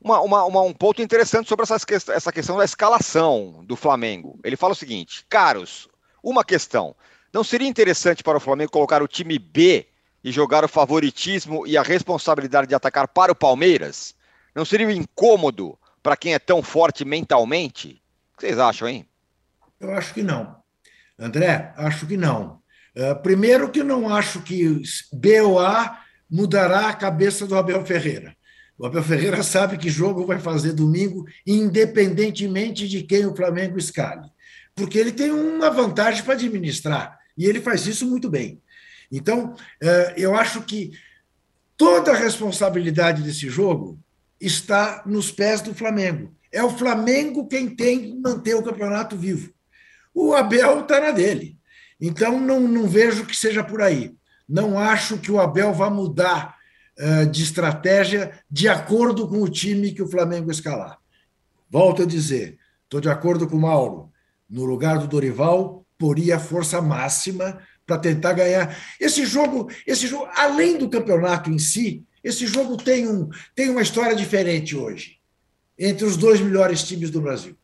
uma, uma, uma, um ponto interessante sobre essa, essa questão da escalação do Flamengo. Ele fala o seguinte: caros, uma questão. Não seria interessante para o Flamengo colocar o time B e jogar o favoritismo e a responsabilidade de atacar para o Palmeiras? Não seria incômodo para quem é tão forte mentalmente? O que vocês acham, hein? Eu acho que não. André, acho que não. Uh, primeiro, que não acho que B ou A mudará a cabeça do Abel Ferreira. O Abel Ferreira *laughs* sabe que jogo vai fazer domingo, independentemente de quem o Flamengo escale, porque ele tem uma vantagem para administrar e ele faz isso muito bem. Então, uh, eu acho que toda a responsabilidade desse jogo está nos pés do Flamengo. É o Flamengo quem tem que manter o campeonato vivo. O Abel está na dele. Então, não, não vejo que seja por aí. Não acho que o Abel vá mudar uh, de estratégia de acordo com o time que o Flamengo escalar. Volto a dizer, estou de acordo com o Mauro. No lugar do Dorival, poria a força máxima para tentar ganhar. Esse jogo, esse jogo, além do campeonato em si, esse jogo tem, um, tem uma história diferente hoje entre os dois melhores times do Brasil.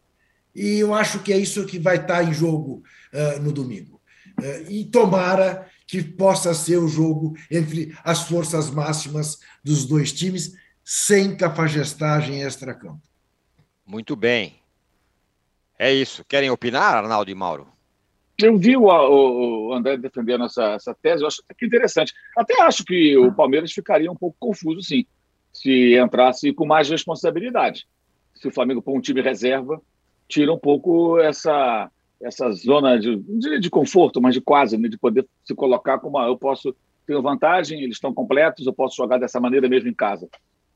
E eu acho que é isso que vai estar em jogo uh, no domingo. É, e tomara que possa ser o jogo entre as forças máximas dos dois times, sem cafajestagem extra-campo. Muito bem. É isso. Querem opinar, Arnaldo e Mauro? Eu vi o, o André defendendo essa, essa tese, eu acho que interessante. Até acho que o Palmeiras ficaria um pouco confuso, sim. se entrasse com mais responsabilidade. Se o Flamengo pôr um time reserva, tira um pouco essa, essa zona de, de, de conforto, mas de quase, né? de poder se colocar como ah, eu posso ter vantagem, eles estão completos, eu posso jogar dessa maneira mesmo em casa.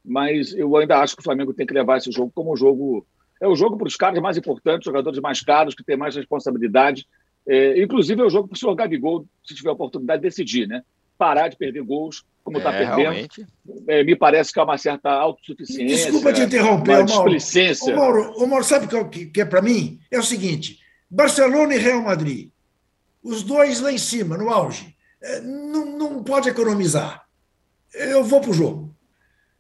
Mas eu ainda acho que o Flamengo tem que levar esse jogo como um jogo. É o jogo para os caras mais importantes, jogadores mais caros, que têm mais responsabilidade. É, inclusive, é o jogo para o senhor Gabigol, se tiver a oportunidade, de decidir, né? Parar de perder gols, como está é, perdendo. É, me parece que há uma certa autossuficiência. Desculpa te interromper, uma displicência. Mauro, o Mauro, sabe o que, que é para mim? É o seguinte: Barcelona e Real Madrid, os dois lá em cima, no auge, é, não, não pode economizar. Eu vou para o jogo.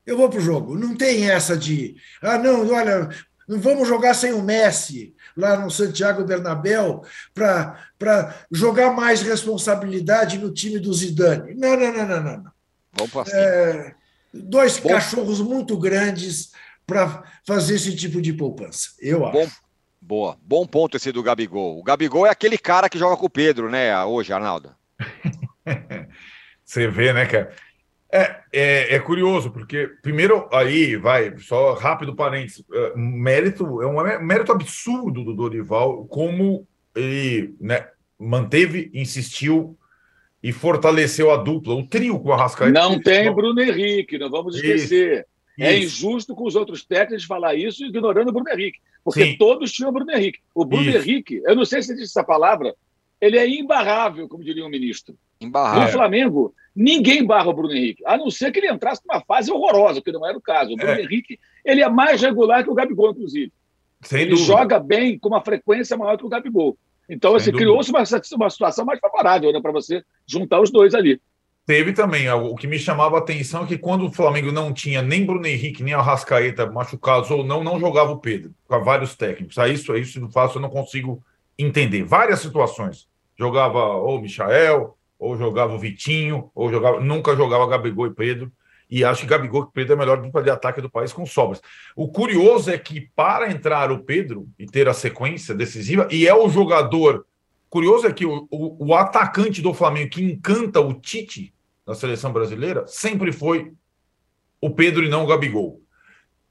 Eu vou para o jogo. Não tem essa de, ah, não, olha, não vamos jogar sem o Messi lá no Santiago Bernabéu para jogar mais responsabilidade no time do Zidane. Não, não, não, não, não. Vamos para é, Dois Bom. cachorros muito grandes para fazer esse tipo de poupança, eu acho. Bom. Boa, bom ponto esse do Gabigol. O Gabigol é aquele cara que joga com o Pedro, né, hoje, Arnaldo? *laughs* Você vê, né, cara? É, é, é, curioso, porque, primeiro, aí, vai, só rápido parênteses, é, mérito, é um mérito absurdo do Dorival, como ele né, manteve, insistiu e fortaleceu a dupla, o trio com a Rascaeta. Não tem Bruno Henrique, não vamos esquecer. Isso, é injusto com os outros técnicos falar isso ignorando o Bruno Henrique, porque Sim. todos tinham o Bruno Henrique. O Bruno isso. Henrique, eu não sei se disse essa palavra, ele é imbarrável, como diria um ministro. Imbarrável. No Flamengo, ninguém barra o Bruno Henrique, a não ser que ele entrasse numa fase horrorosa, que não era o caso. O Bruno é. Henrique ele é mais regular que o Gabigol, inclusive. Sem ele dúvida. joga bem, com uma frequência maior que o Gabigol. Então, assim, criou-se uma, uma situação mais favorável né, para você juntar os dois ali. Teve também, o que me chamava a atenção é que quando o Flamengo não tinha nem Bruno Henrique, nem Arrascaeta machucados ou não, não jogava o Pedro, com vários técnicos. A isso, isso não faço, eu não consigo entender. Várias situações. Jogava ou Michael, ou jogava o Vitinho, ou jogava, nunca jogava Gabigol e Pedro. E acho que Gabigol e Pedro é a melhor dupla de ataque do país com sobras. O curioso é que para entrar o Pedro e ter a sequência decisiva, e é o jogador. Curioso é que o, o, o atacante do Flamengo que encanta o Tite na seleção brasileira sempre foi o Pedro e não o Gabigol.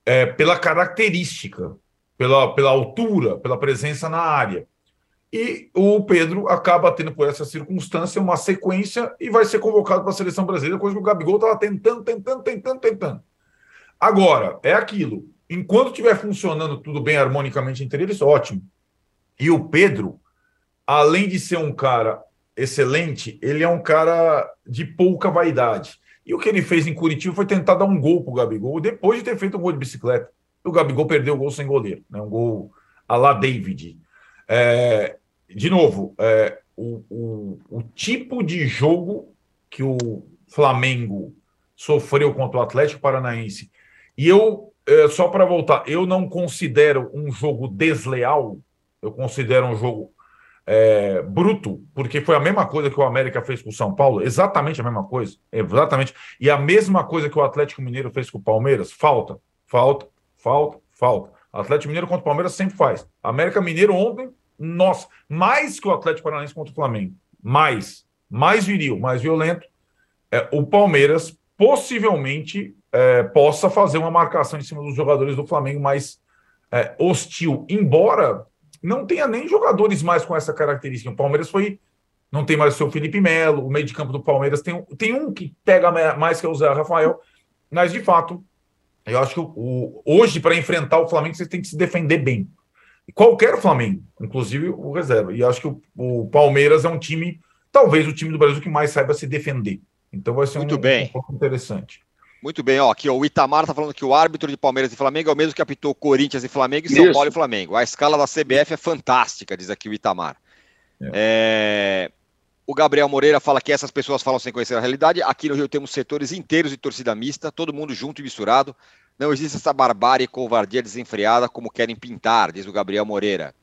É, pela característica, pela, pela altura, pela presença na área. E o Pedro acaba tendo, por essa circunstância, uma sequência e vai ser convocado para a seleção brasileira, coisa que o Gabigol estava tentando, tentando, tentando, tentando. Agora, é aquilo. Enquanto estiver funcionando tudo bem harmonicamente entre eles, ótimo. E o Pedro, além de ser um cara excelente, ele é um cara de pouca vaidade. E o que ele fez em Curitiba foi tentar dar um gol para o Gabigol, depois de ter feito um gol de bicicleta. O Gabigol perdeu o gol sem goleiro, né? um gol a la David. É, de novo, é, o, o, o, tipo de jogo que o Flamengo sofreu contra o Atlético Paranaense, e eu, é, só para voltar, eu não considero um jogo desleal, eu considero um jogo é, bruto, porque foi a mesma coisa que o América fez com o São Paulo, exatamente a mesma coisa, exatamente, e a mesma coisa que o Atlético Mineiro fez com o Palmeiras, falta, falta, falta, falta. Atlético Mineiro contra o Palmeiras sempre faz. América Mineiro ontem nossa, mais que o Atlético Paranaense contra o Flamengo. Mais. Mais viril, mais violento. É, o Palmeiras possivelmente é, possa fazer uma marcação em cima dos jogadores do Flamengo mais é, hostil, embora não tenha nem jogadores mais com essa característica. O Palmeiras foi. Não tem mais o seu Felipe Melo, o meio de campo do Palmeiras tem, tem um que pega mais que é o Zé Rafael, mas de fato, eu acho que o, hoje, para enfrentar o Flamengo, você tem que se defender bem qualquer Flamengo, inclusive o reserva. E acho que o, o, Palmeiras é um time, talvez o time do Brasil que mais saiba se defender. Então vai ser Muito um, bem. um interessante. Muito bem, ó, aqui ó, o Itamar está falando que o árbitro de Palmeiras e Flamengo é o mesmo que apitou Corinthians e Flamengo e São Isso. Paulo e Flamengo. A escala da CBF é fantástica, diz aqui o Itamar. É. É... O Gabriel Moreira fala que essas pessoas falam sem conhecer a realidade. Aqui no Rio temos setores inteiros de torcida mista, todo mundo junto e misturado. Não existe essa barbárie e covardia desenfreada como querem pintar, diz o Gabriel Moreira.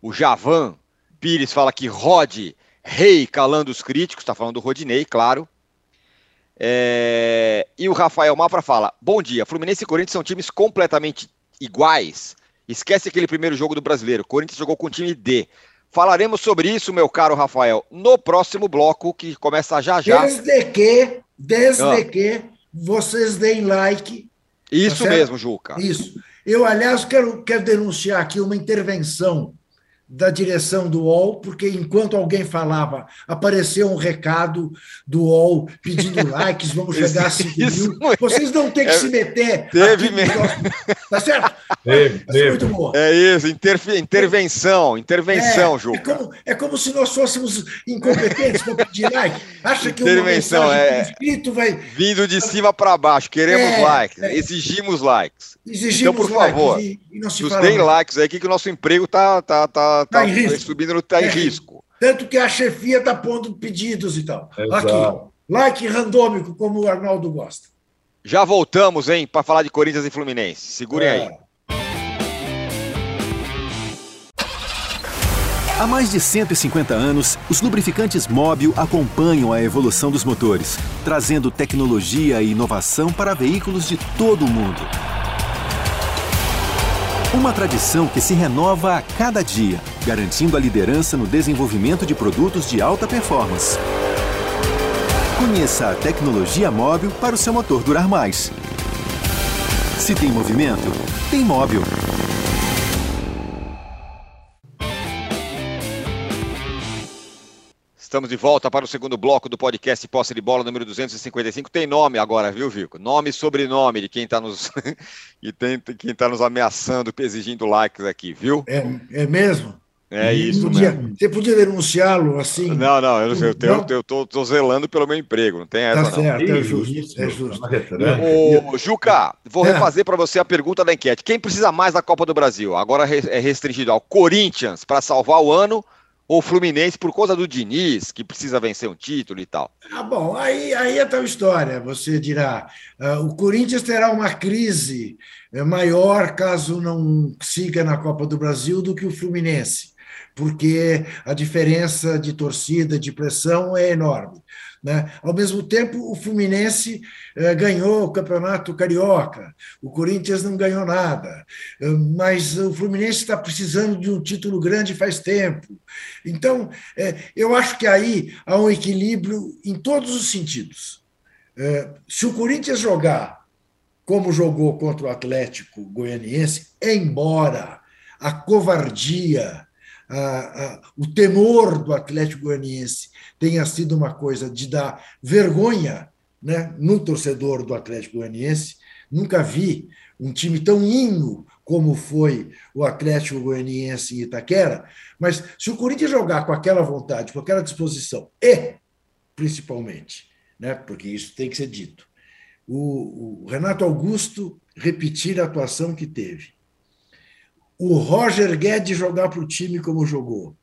O Javan Pires fala que Rod, rei calando os críticos, está falando do Rodinei, claro. É... E o Rafael Mafra fala: Bom dia, Fluminense e Corinthians são times completamente iguais. Esquece aquele primeiro jogo do brasileiro. Corinthians jogou com o time D. Falaremos sobre isso, meu caro Rafael, no próximo bloco, que começa já já. Desde que, desde ah. que vocês deem like Isso tá mesmo, Juca. Isso. Eu, aliás, quero, quero denunciar aqui uma intervenção da direção do UOL, porque enquanto alguém falava, apareceu um recado do UOL pedindo *laughs* likes, vamos chegar a 5 mil. Vocês não têm que é, se meter. Teve mesmo. Tá certo? *laughs* Teve, teve. Muito bom. É isso, intervenção, intervenção, é, Ju. É como, é como se nós fôssemos incompetentes para pedir like. Acha que intervenção, uma é, escrito vai. Vindo de cima para baixo, queremos é, likes, é. exigimos likes. Exigimos então, por favor, e, e nos deem likes aí que, que o nosso emprego tá, tá, tá, tá, tá subindo, tá em é risco. Tanto que a chefia está pondo pedidos e tal. Exato. Aqui, like randômico, como o Arnaldo gosta. Já voltamos, hein, para falar de Corinthians e Fluminense. Segurem é. aí. Há mais de 150 anos, os lubrificantes Móbil acompanham a evolução dos motores, trazendo tecnologia e inovação para veículos de todo o mundo. Uma tradição que se renova a cada dia, garantindo a liderança no desenvolvimento de produtos de alta performance. Conheça a tecnologia móvel para o seu motor durar mais. Se tem movimento, tem móvel. Estamos de volta para o segundo bloco do podcast Posse de Bola número 255. Tem nome agora, viu, Vico? Nome e sobrenome de quem está nos, *laughs* e tem, quem tá nos ameaçando, exigindo likes aqui, viu? É, é mesmo? É isso podia, mesmo. Você podia denunciá-lo assim? Não, não, eu, eu, eu, eu tô, tô, zelando pelo meu emprego, não tem essa tá certo, não. É justo, é justo. Ô, Juca, vou é. refazer para você a pergunta da enquete. Quem precisa mais da Copa do Brasil? Agora é restringido ao Corinthians para salvar o ano ou Fluminense por causa do Diniz, que precisa vencer um título e tal? Ah, bom, aí, aí é tal história. Você dirá, uh, o Corinthians terá uma crise eh, maior caso não siga na Copa do Brasil do que o Fluminense, porque a diferença de torcida, de pressão é enorme. Né? Ao mesmo tempo, o Fluminense eh, ganhou o Campeonato Carioca, o Corinthians não ganhou nada, eh, mas o Fluminense está precisando de um título grande faz tempo. Então, eh, eu acho que aí há um equilíbrio em todos os sentidos. se o Corinthians jogar como jogou contra o Atlético Goianiense, embora a covardia, o temor do Atlético Goianiense tenha sido uma coisa de dar vergonha né, no torcedor do Atlético Goianiense. Nunca vi um time tão hino como foi o Atlético Goianiense em Itaquera, mas se o Corinthians jogar com aquela vontade, com aquela disposição, e, principalmente, né, porque isso tem que ser dito, o, o Renato Augusto repetir a atuação que teve, o Roger Guedes jogar para o time como jogou,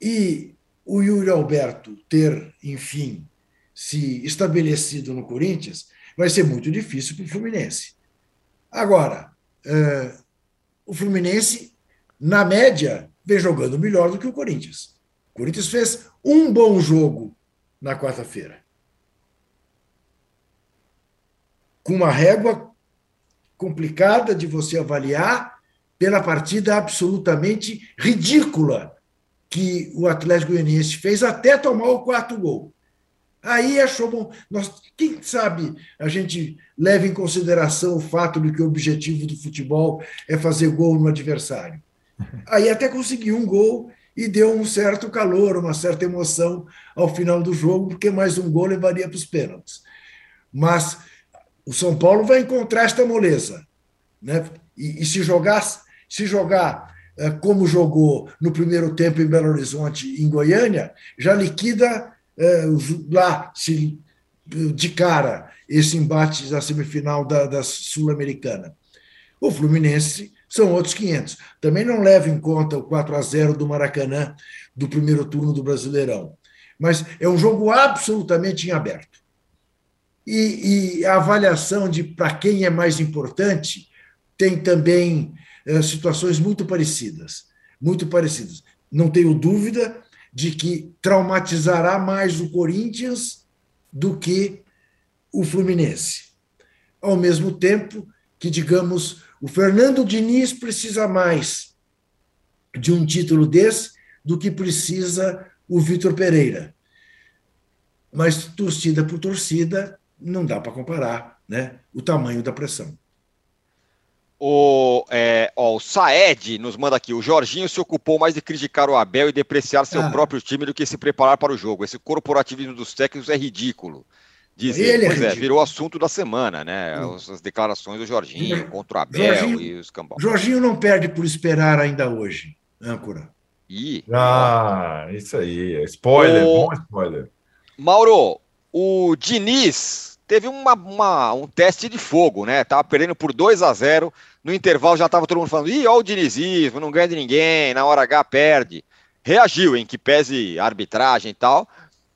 e o Yuri Alberto ter, enfim, se estabelecido no Corinthians, vai ser muito difícil para o Fluminense. Agora, é, o Fluminense, na média, vem jogando melhor do que o Corinthians. O Corinthians fez um bom jogo na quarta-feira. Com uma régua complicada de você avaliar pela partida absolutamente ridícula que o Atlético Goianiense fez até tomar o quarto gol. Aí achou bom. Nós, quem sabe a gente leva em consideração o fato de que o objetivo do futebol é fazer gol no adversário. Aí até conseguiu um gol e deu um certo calor, uma certa emoção ao final do jogo, porque mais um gol levaria para os pênaltis. Mas o São Paulo vai encontrar esta moleza. Né? E, e se jogar, se jogar é, como jogou no primeiro tempo em Belo Horizonte, em Goiânia, já liquida é, lá de cara esse embate da semifinal da, da Sul-Americana. O Fluminense são outros 500. Também não leva em conta o 4 a 0 do Maracanã do primeiro turno do Brasileirão. Mas é um jogo absolutamente em aberto. E, e a avaliação de para quem é mais importante tem também é, situações muito parecidas, muito parecidas. Não tenho dúvida de que traumatizará mais o Corinthians do que o Fluminense. Ao mesmo tempo que, digamos, o Fernando Diniz precisa mais de um título desse do que precisa o Vitor Pereira. Mas torcida por torcida, não dá para comparar né, o tamanho da pressão. O, é, ó, o Saed nos manda aqui. O Jorginho se ocupou mais de criticar o Abel e depreciar seu ah. próprio time do que se preparar para o jogo. Esse corporativismo dos técnicos é ridículo. Diz ele, pois é, é virou assunto da semana, né? As declarações do Jorginho contra o Abel Jorginho, e os cambal. Jorginho não perde por esperar ainda hoje, âncora. Ih, ah, isso aí. Spoiler, o... bom spoiler. Mauro, o Diniz teve uma, uma, um teste de fogo, né? Tava perdendo por 2 a 0 No intervalo já tava todo mundo falando: ih, olha o dinizismo, não ganha de ninguém, na hora H perde. Reagiu, em que pese arbitragem e tal.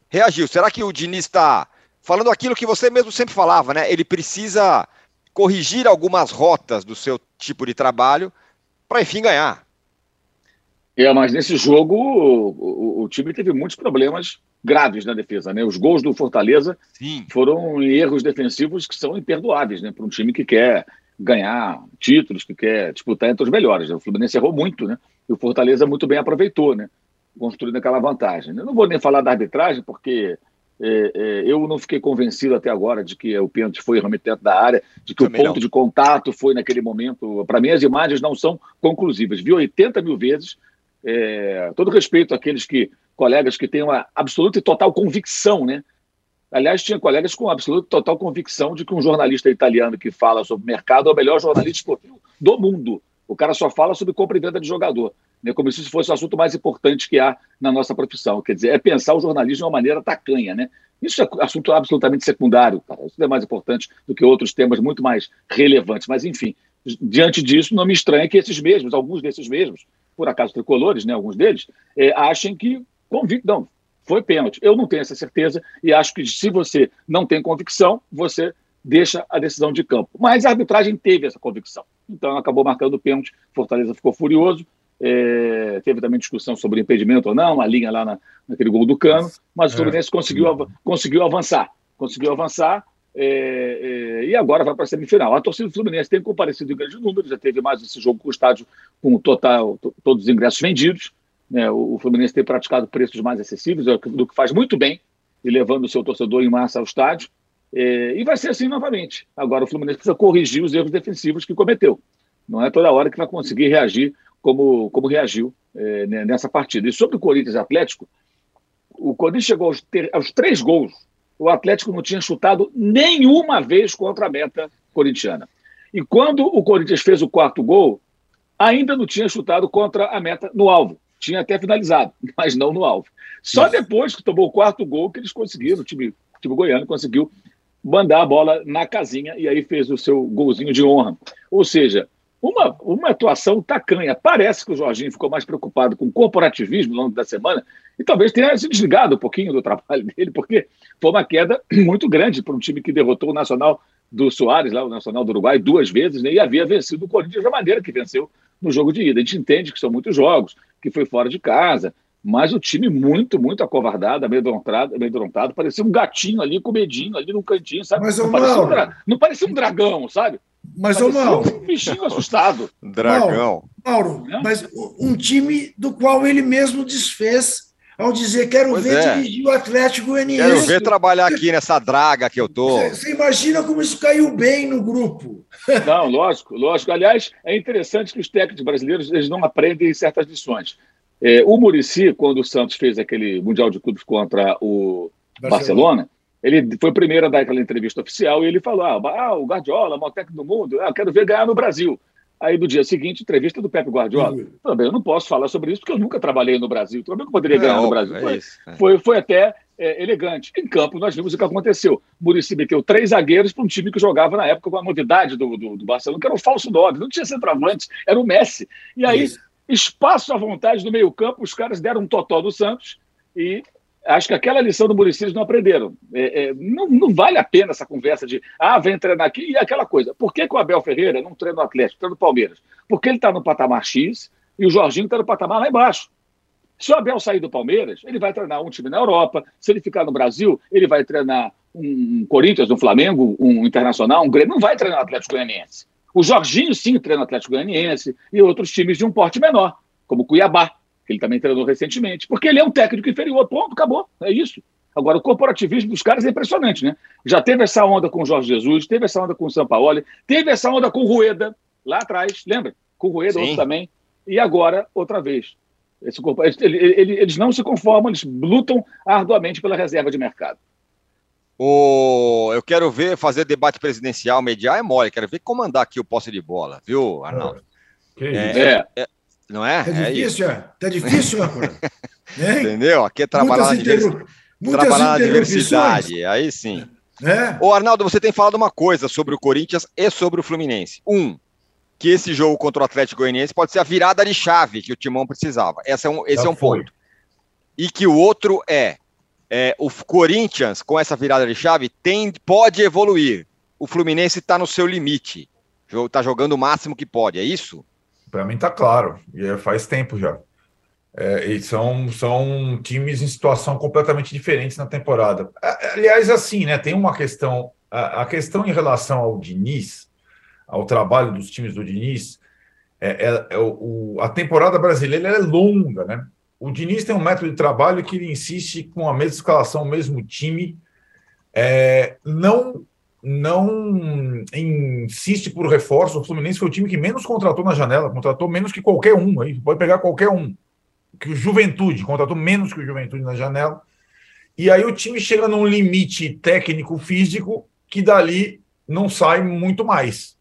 Reagiu. Será que o Diniz está falando aquilo que você mesmo sempre falava, né? Ele precisa corrigir algumas rotas do seu tipo de trabalho para enfim ganhar. É, mas nesse jogo o, o, o, time teve muitos problemas graves na defesa, né? Os gols do Fortaleza Sim. foram erros defensivos que são imperdoáveis, né? Para um time que quer ganhar títulos, que quer disputar entre os melhores. O Fluminense errou muito, né? E o Fortaleza muito bem aproveitou, né? Construindo aquela vantagem. Eu não vou nem falar da arbitragem, porque é, é, eu não fiquei convencido até agora de que o pênalti foi realmente dentro da área, de que Também o ponto não. de contato foi naquele momento. Para mim, as imagens não são conclusivas. Vi 80 mil vezes, é, todo respeito àqueles que, colegas que têm uma absoluta e total convicção, né? Aliás, tinha colegas com absoluta e total convicção de que um jornalista italiano que fala sobre mercado é o melhor jornalista esportivo do mundo. O cara só fala sobre compra e venda de jogador, né? como se isso fosse o assunto mais importante que há na nossa profissão. Quer dizer, é pensar o jornalismo de uma maneira tacanha, né? Isso é assunto absolutamente secundário, cara. Isso é mais importante do que outros temas muito mais relevantes. Mas, enfim, diante disso, não me estranha que esses mesmos, alguns desses mesmos, por acaso tricolores, né, alguns deles, é, achem que convicto, não, foi pênalti. Eu não tenho essa certeza e acho que se você não tem convicção, você deixa a decisão de campo. Mas a arbitragem teve essa convicção. Então acabou marcando o pênalti, Fortaleza ficou furioso. É, teve também discussão sobre impedimento ou não, a linha lá na, naquele gol do cano, mas o é. Fluminense é. conseguiu, conseguiu avançar. Conseguiu avançar é, é, e agora vai para a semifinal. A torcida do Fluminense tem comparecido em grande número, já teve mais esse jogo com o estádio com total, todos os ingressos vendidos. Né? O, o, Fluminense tem praticado preços mais acessíveis, é do que faz muito bem, e levando o seu torcedor em massa ao estádio. É, e vai ser assim novamente. Agora o Fluminense precisa corrigir os erros defensivos que cometeu. Não é toda hora que vai conseguir reagir como, como reagiu é, nessa partida. E sobre o Corinthians Atlético, o Corinthians chegou aos, ter, aos três gols o Atlético não tinha chutado nenhuma vez contra a meta corintiana. E quando o Corinthians fez o quarto gol, ainda não tinha chutado contra a meta no alvo. Tinha até finalizado, *laughs* mas não no alvo. Só depois que tomou o quarto gol que eles conseguiram, o time, o time goiano conseguiu mandar a bola na casinha e aí fez o seu golzinho de honra. Ou seja, uma, uma atuação tacanha. Parece que o Jorginho ficou mais preocupado com o corporativismo ao longo da semana e talvez tenha se desligado um pouquinho do *laughs* trabalho dele, porque foi uma queda *clears throat* muito grande para um time que derrotou o Nacional do Soares, lá, o Nacional do Uruguai, duas vezes, né, e havia vencido o Corinthians da maneira que venceu no jogo de ida. A gente entende que são muitos jogos, que foi fora de casa, mas o time muito, muito acovardado, amedrontado, amedrontado parecia um gatinho ali, com medinho ali no cantinho, sabe? Mas, não, parecia um dra... não parecia um dragão, sabe? Mas, ô Mauro. Um bichinho assustado. Dragão. Mauro, é? mas um time do qual ele mesmo desfez ao dizer quero pois ver é. dirigir o Atlético Goianiense. Quero ver trabalhar aqui nessa draga que eu tô. Você imagina como isso caiu bem no grupo. *laughs* Não, lógico, lógico. Aliás, é interessante que os técnicos brasileiros eles não aprendem certas lições. É, o Murici, quando o Santos fez aquele Mundial de Clubes contra o Barcelona, Barcelona ele foi o primeiro a dar aquela entrevista oficial e ele falou: ah, ah o Guardiola, o maior técnico do mundo, ah, quero ver ganhar no Brasil. Aí, no dia seguinte, entrevista do Pepe Guardiola. Uhum. Também eu não posso falar sobre isso, porque eu nunca trabalhei no Brasil. Também eu poderia é, ganhar no Brasil. É foi, é. foi, foi, até é, elegante. Em campo, nós vimos o que aconteceu. Murici meteu três zagueiros para um time que jogava na época com a novidade do, do, do Barcelona, que era o falso 9. Não tinha centroavante, era o Messi. E aí, isso. espaço à vontade no meio-campo, os caras deram um totó do Santos e acho que aquela lição do Muricy não aprenderam. É, é, não, não, vale a pena essa conversa de, ah, vem treinar aqui, e aquela coisa. Por que, que o Abel Ferreira não treina o Atlético, treina o Palmeiras? Porque ele está no patamar X e o Jorginho está no patamar lá embaixo. Se o Abel sair do Palmeiras, ele vai treinar um time na Europa. Se ele ficar no Brasil, ele vai treinar um Corinthians, um Flamengo, um Internacional, um Grêmio. Não vai treinar o Atlético Goianiense. O Jorginho, sim, treina o Atlético Goianiense e outros times de um porte menor, como o Cuiabá que ele também treinou recentemente, porque ele é um técnico inferior, ponto, acabou, é isso. Agora, o corporativismo dos caras é impressionante, né? Já teve essa onda com o Jorge Jesus, teve essa onda com o Sampaoli, teve essa onda com o Rueda, lá atrás, lembra? Com o Rueda, outro também. E agora, outra vez. Esse corpo, eles, eles não se conformam, eles lutam arduamente pela reserva de mercado. O... Eu quero ver fazer debate presidencial, mediar é mole, quero ver comandar aqui o posse de bola, viu, Arnaldo? É, é, é, não é? Tá difícil, é tá difícil, *laughs* Entendeu? Aqui é trabalhar na, divers... trabalhar na diversidade, aí sim. É. Ô, Arnaldo, você tem falado uma coisa sobre o Corinthians e sobre o Fluminense. Um, que esse jogo contra o Atlético Goianiense pode ser a virada de chave que o Timão precisava. Esse é um, esse é um ponto. E que o outro é, é, o Corinthians, com essa virada de chave, tem, pode evoluir. O Fluminense está no seu limite. Está jogando o máximo que pode, é isso? Para mim está claro. E é, faz tempo já. É, e são, são times em situação completamente diferentes na temporada. Aliás, assim, né? Tem uma questão. A, a questão em relação ao Diniz, ao trabalho dos times do Diniz, é, é, é o, a temporada brasileira é longa, né? O Diniz tem um método de trabalho que ele insiste com a mesma escalação, o mesmo time, é, não não insiste por reforço. O Fluminense foi o time que menos contratou na janela, contratou menos que qualquer um. Aí pode pegar qualquer um que o Juventude, contratou menos que o Juventude na janela. E aí o time chega num limite técnico-físico que dali não sai muito mais.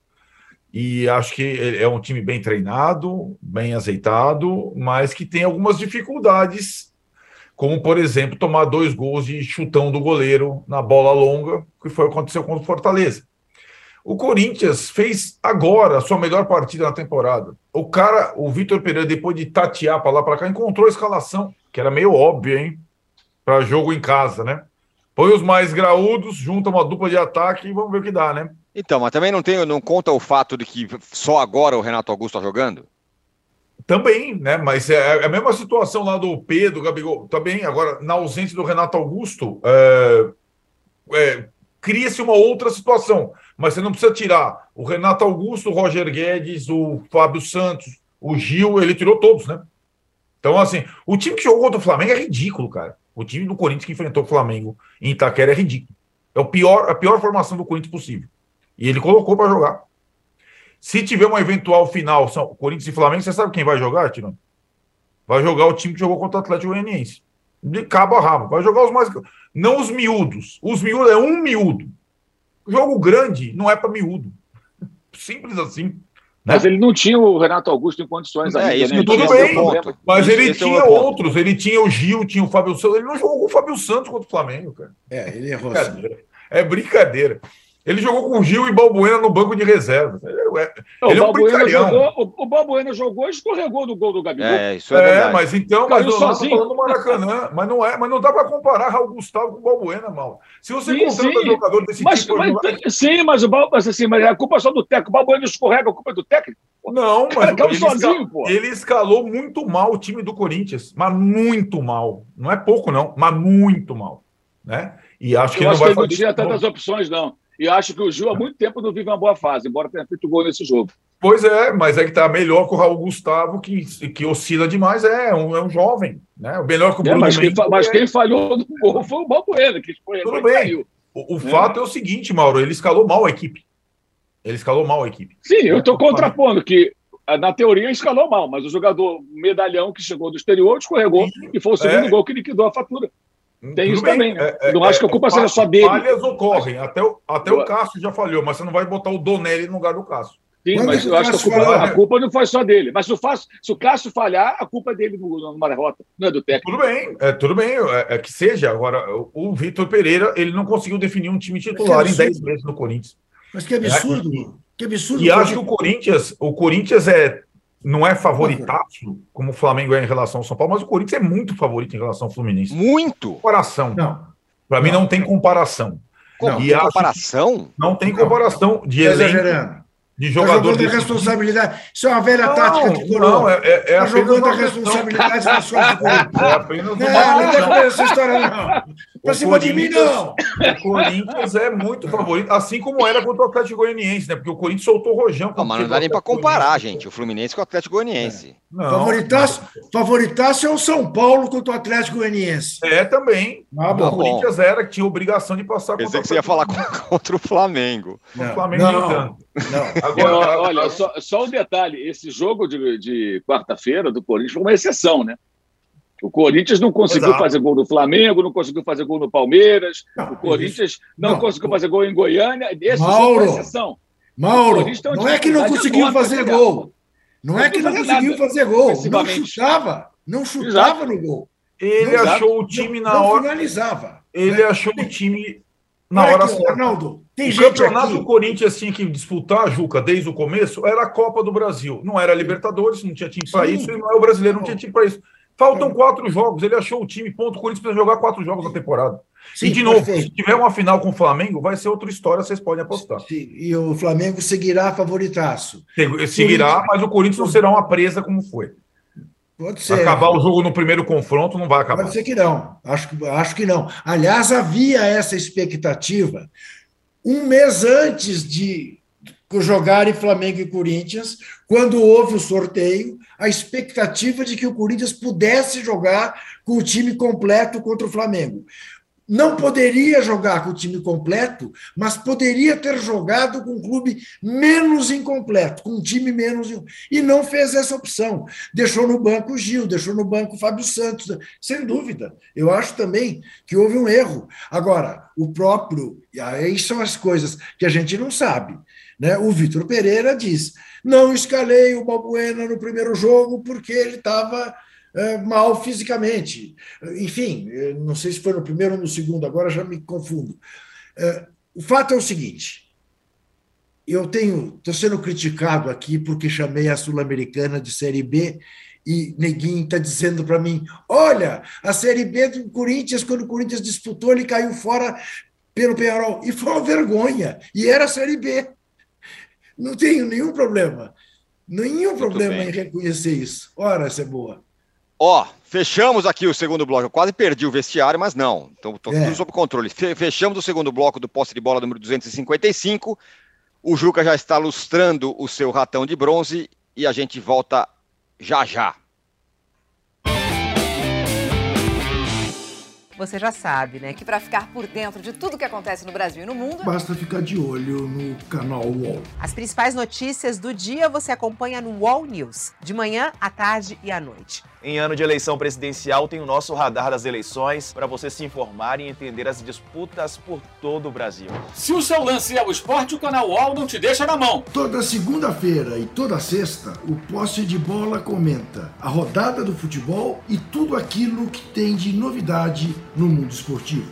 E acho que é um time bem treinado, bem azeitado, mas que tem algumas dificuldades, como, por exemplo, tomar dois gols de chutão do goleiro na bola longa, que foi o que aconteceu contra o Fortaleza. O Corinthians fez agora a sua melhor partida na temporada. O cara, o Vitor Pereira, depois de tatear para lá para cá, encontrou a escalação, que era meio óbvia, hein? Para jogo em casa, né? Põe os mais graúdos, junta uma dupla de ataque e vamos ver o que dá, né? Então, mas também não, tem, não conta o fato de que só agora o Renato Augusto está jogando? Também, né? Mas é, é a mesma situação lá do Pedro, Gabigol. Também, agora, na ausência do Renato Augusto, é, é, cria-se uma outra situação. Mas você não precisa tirar o Renato Augusto, o Roger Guedes, o Fábio Santos, o Gil, ele tirou todos, né? Então, assim, o time que jogou contra o Flamengo é ridículo, cara. O time do Corinthians que enfrentou o Flamengo em Itaquera é ridículo. É o pior, a pior formação do Corinthians possível. E ele colocou para jogar. Se tiver uma eventual final, são Corinthians e Flamengo, você sabe quem vai jogar, Tirão? Vai jogar o time que jogou contra o Atlético Goianiense. De cabo a rabo. Vai jogar os mais. Não os miúdos. Os miúdos é um miúdo. Jogo grande não é para miúdo. Simples assim. Né? Mas ele não tinha o Renato Augusto em condições é, ainda, né? Tudo bem, mas ele Esse é tinha é outros. Ele tinha o Gil, tinha o Fábio Santos. Ele não jogou com o Fábio Santos contra o Flamengo, cara. É, ele errou. Brincadeira. É brincadeira. Ele jogou com o Gil e Balbuena no banco de reservas. Ele, é, ele é um Balbuena jogou, o, o Balbuena jogou e escorregou do gol do Gabigol. É, isso é, é mas então, mas eu não falando do Maracanã, mas não é, mas não dá para comparar Raul Gustavo com o Balbuena, mal. Se você sim, contrata sim. jogador desse mas, tipo, mas, sim, mas o mas, assim, mas a culpa é só do técnico. O Balbuena escorrega, a culpa é do técnico. Não, mas ele, sozinho, pô. ele escalou muito mal o time do Corinthians, mas muito mal. Não é pouco não, mas muito mal, né? E acho que eu ele não vai que ele não tinha tantas opções não. E acho que o Gil há muito tempo não vive uma boa fase, embora tenha feito gol nesse jogo. Pois é, mas é que está melhor que o Raul Gustavo, que, que oscila demais, é um, é um jovem. Né? O melhor que o é, Bruno é, mas, quem, mas quem falhou no gol foi o Balbuena, que foi Tudo bem. O, o é. fato é o seguinte, Mauro, ele escalou mal a equipe. Ele escalou mal a equipe. Sim, eu estou contrapondo que na teoria escalou mal, mas o jogador medalhão que chegou do exterior escorregou Sim, e foi o segundo é. gol que liquidou a fatura. Tem Tudo isso bem. também, né? É, não é, acho que a culpa seja só dele. Falhas ocorrem, até, o, até o Cássio já falhou, mas você não vai botar o Donelli no lugar do Cássio. Sim, Quando mas eu acho que a culpa, a culpa, não foi só dele. Mas se o, Cássio, se o Cássio falhar, a culpa é dele no, no derrota, não é do técnico. Tudo bem, é, tudo bem, é, é que seja. Agora, o, o Vitor Pereira, ele não conseguiu definir um time titular em 10 meses no Corinthians. Mas que absurdo, é, que absurdo. E acho que o Corinthians, o Corinthians é não é favoritaço como o Flamengo é em relação ao São Paulo, mas o Corinthians é muito favorito em relação ao Fluminense. Muito. Comparação. Não. Para mim não tem comparação. Não, e tem comparação? Não tem comparação de elenco de jogador. Tá responsabilidade. Isso é uma velha não, tática de coroa. Não, é, é, é tá jogando a responsabilidade *laughs* nas costas do Corinthians. É apenas não, não tem essa história, não. Pra cima de mim, não. O Corinthians é muito favorito, assim como era contra o Atlético Goianiense, né? Porque o Corinthians soltou o Rojão. Não, mas não dá nem para comparar, gente, o Fluminense com o Atlético Goianiense. É. Não, favoritaço, favoritaço é o São Paulo contra o Atlético Goianiense. É, também. Ah, o Corinthians era que tinha obrigação de passar contra Pensei que você ia falar *laughs* contra o Flamengo. Não, o Flamengo não, não. não. Agora, olha, só, só um detalhe: esse jogo de, de quarta-feira do Corinthians foi uma exceção, né? O Corinthians não conseguiu Exato. fazer gol no Flamengo, não conseguiu fazer gol no Palmeiras, não, o Corinthians não, não, conseguiu fazer gol em Goiânia. Esse Mauro, foi uma exceção. Mauro, não é que não conseguiu fazer gol. Não é que não conseguiu fazer gol. Não chutava. Não chutava no gol. Ele achou o time na hora. Não finalizava. Ele achou o time na hora certa. Arnaldo, tem o campeonato aqui... o Corinthians tinha que disputar, Juca, desde o começo, era a Copa do Brasil. Não era a Libertadores, não tinha time para isso, e não é o brasileiro, não tinha time para isso. Faltam é. quatro jogos, ele achou o time, ponto. O Corinthians precisa jogar quatro jogos na temporada. Sim, e, de novo, perfeito. se tiver uma final com o Flamengo, vai ser outra história, vocês podem apostar. Sim, e o Flamengo seguirá favoritaço. Seguirá, mas o Corinthians não será uma presa como foi. Pode ser. Acabar o jogo no primeiro confronto não vai acabar. Pode ser que não. Acho, acho que não. Aliás, havia essa expectativa um mês antes de jogarem Flamengo e Corinthians, quando houve o sorteio, a expectativa de que o Corinthians pudesse jogar com o time completo contra o Flamengo não poderia jogar com o time completo, mas poderia ter jogado com um clube menos incompleto, com um time menos. E não fez essa opção. Deixou no banco o Gil, deixou no banco o Fábio Santos. Sem dúvida. Eu acho também que houve um erro. Agora, o próprio. E aí são as coisas que a gente não sabe. Né? O Vitor Pereira diz: não escalei o Balbuena no primeiro jogo porque ele estava mal fisicamente. Enfim, não sei se foi no primeiro ou no segundo, agora já me confundo. É, o fato é o seguinte: eu tenho, estou sendo criticado aqui porque chamei a Sul-Americana de Série B e Neguinho está dizendo para mim: olha, a Série B do Corinthians, quando o Corinthians disputou, ele caiu fora pelo Penharol. E foi uma vergonha. E era a Série B. Não tenho nenhum problema. Nenhum problema em reconhecer isso. Ora, essa é boa. Ó, fechamos aqui o segundo bloco. Eu quase perdi o vestiário, mas não. Então, estou é. tudo sob controle. Fechamos o segundo bloco do posse de bola número 255. O Juca já está lustrando o seu ratão de bronze e a gente volta já já. Você já sabe, né, que para ficar por dentro de tudo que acontece no Brasil e no mundo, basta ficar de olho no canal UOL. As principais notícias do dia você acompanha no UOL News, de manhã, à tarde e à noite. Em ano de eleição presidencial, tem o nosso radar das eleições para você se informar e entender as disputas por todo o Brasil. Se o seu lance é o esporte, o canal UOL não te deixa na mão. Toda segunda-feira e toda sexta, o Posse de Bola comenta a rodada do futebol e tudo aquilo que tem de novidade no mundo esportivo.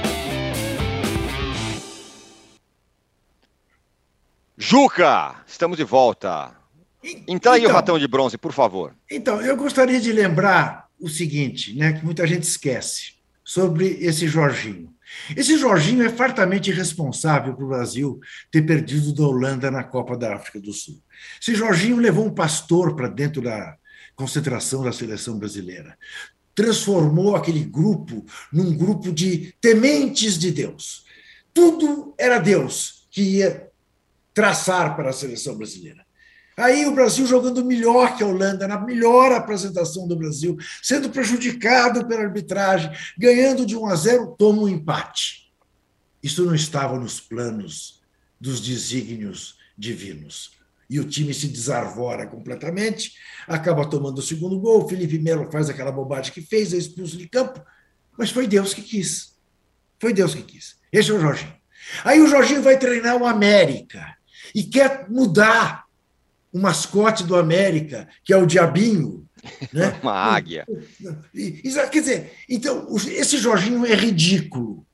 Juca, estamos de volta. Então, aí o ratão de bronze, por favor. Então, eu gostaria de lembrar o seguinte, né, que muita gente esquece, sobre esse Jorginho. Esse Jorginho é fartamente responsável para o Brasil ter perdido da Holanda na Copa da África do Sul. Esse Jorginho levou um pastor para dentro da concentração da seleção brasileira. Transformou aquele grupo num grupo de tementes de Deus. Tudo era Deus que ia traçar para a seleção brasileira. Aí o Brasil jogando melhor que a Holanda, na melhor apresentação do Brasil, sendo prejudicado pela arbitragem, ganhando de 1 a 0, toma um empate. Isso não estava nos planos dos desígnios divinos. E o time se desarvora completamente, acaba tomando o segundo gol. O Felipe Melo faz aquela bobagem que fez, é expulso de campo, mas foi Deus que quis. Foi Deus que quis. Esse é o Jorginho. Aí o Jorginho vai treinar o América e quer mudar o mascote do América, que é o diabinho. *laughs* Né? Uma águia. Quer dizer, então, esse Jorginho é ridículo,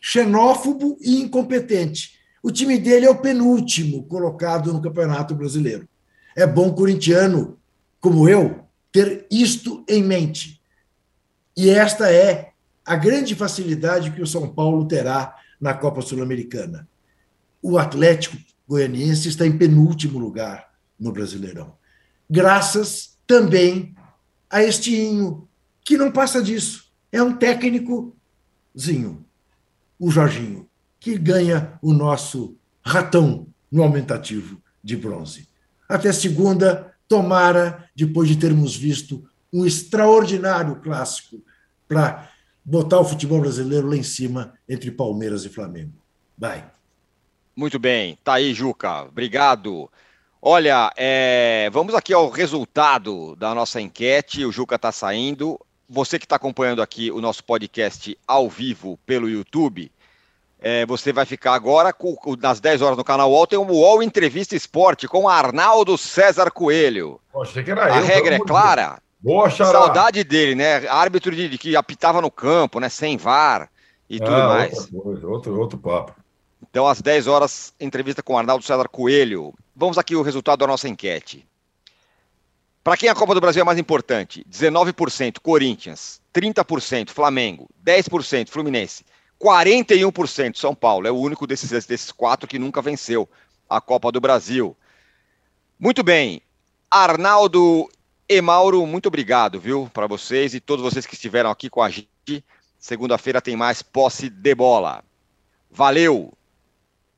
xenófobo e incompetente. O time dele é o penúltimo colocado no Campeonato Brasileiro. É bom corintiano, como eu, ter isto em mente. E esta é a grande facilidade que o São Paulo terá na Copa Sul-Americana. O Atlético goianiense está em penúltimo lugar no Brasileirão. Graças também a este Inho, que não passa disso. É um técnicozinho, o Jorginho, que ganha o nosso ratão no aumentativo de bronze. Até segunda, tomara, depois de termos visto um extraordinário clássico para botar o futebol brasileiro lá em cima entre Palmeiras e Flamengo. Vai. Muito bem, tá aí, Juca. Obrigado. Olha, é... vamos aqui ao resultado da nossa enquete. O Juca está saindo. Você que está acompanhando aqui o nosso podcast ao vivo pelo YouTube, é, você vai ficar agora com, nas 10 horas no canal UOL. Tem um UOL Entrevista Esporte com Arnaldo César Coelho. Poxa, que era A eu, regra é clara. Boa, Xará. Saudade dele, né? Árbitro de, de que apitava no campo, né? Sem VAR e tudo Ah, mais. outra coisa, outro, outro papo. Então, às 10 horas, entrevista com Arnaldo César Coelho. Vamos aqui o resultado da nossa enquete. Para quem a Copa do Brasil é mais importante? 19% Corinthians, 30% Flamengo, 10% Fluminense, 41% São Paulo. É o único desses, desses quatro que nunca venceu a Copa do Brasil. Muito bem. Arnaldo e Mauro, muito obrigado, viu, para vocês e todos vocês que estiveram aqui com a gente. Segunda-feira tem mais posse de bola. Valeu.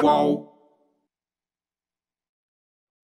Qual?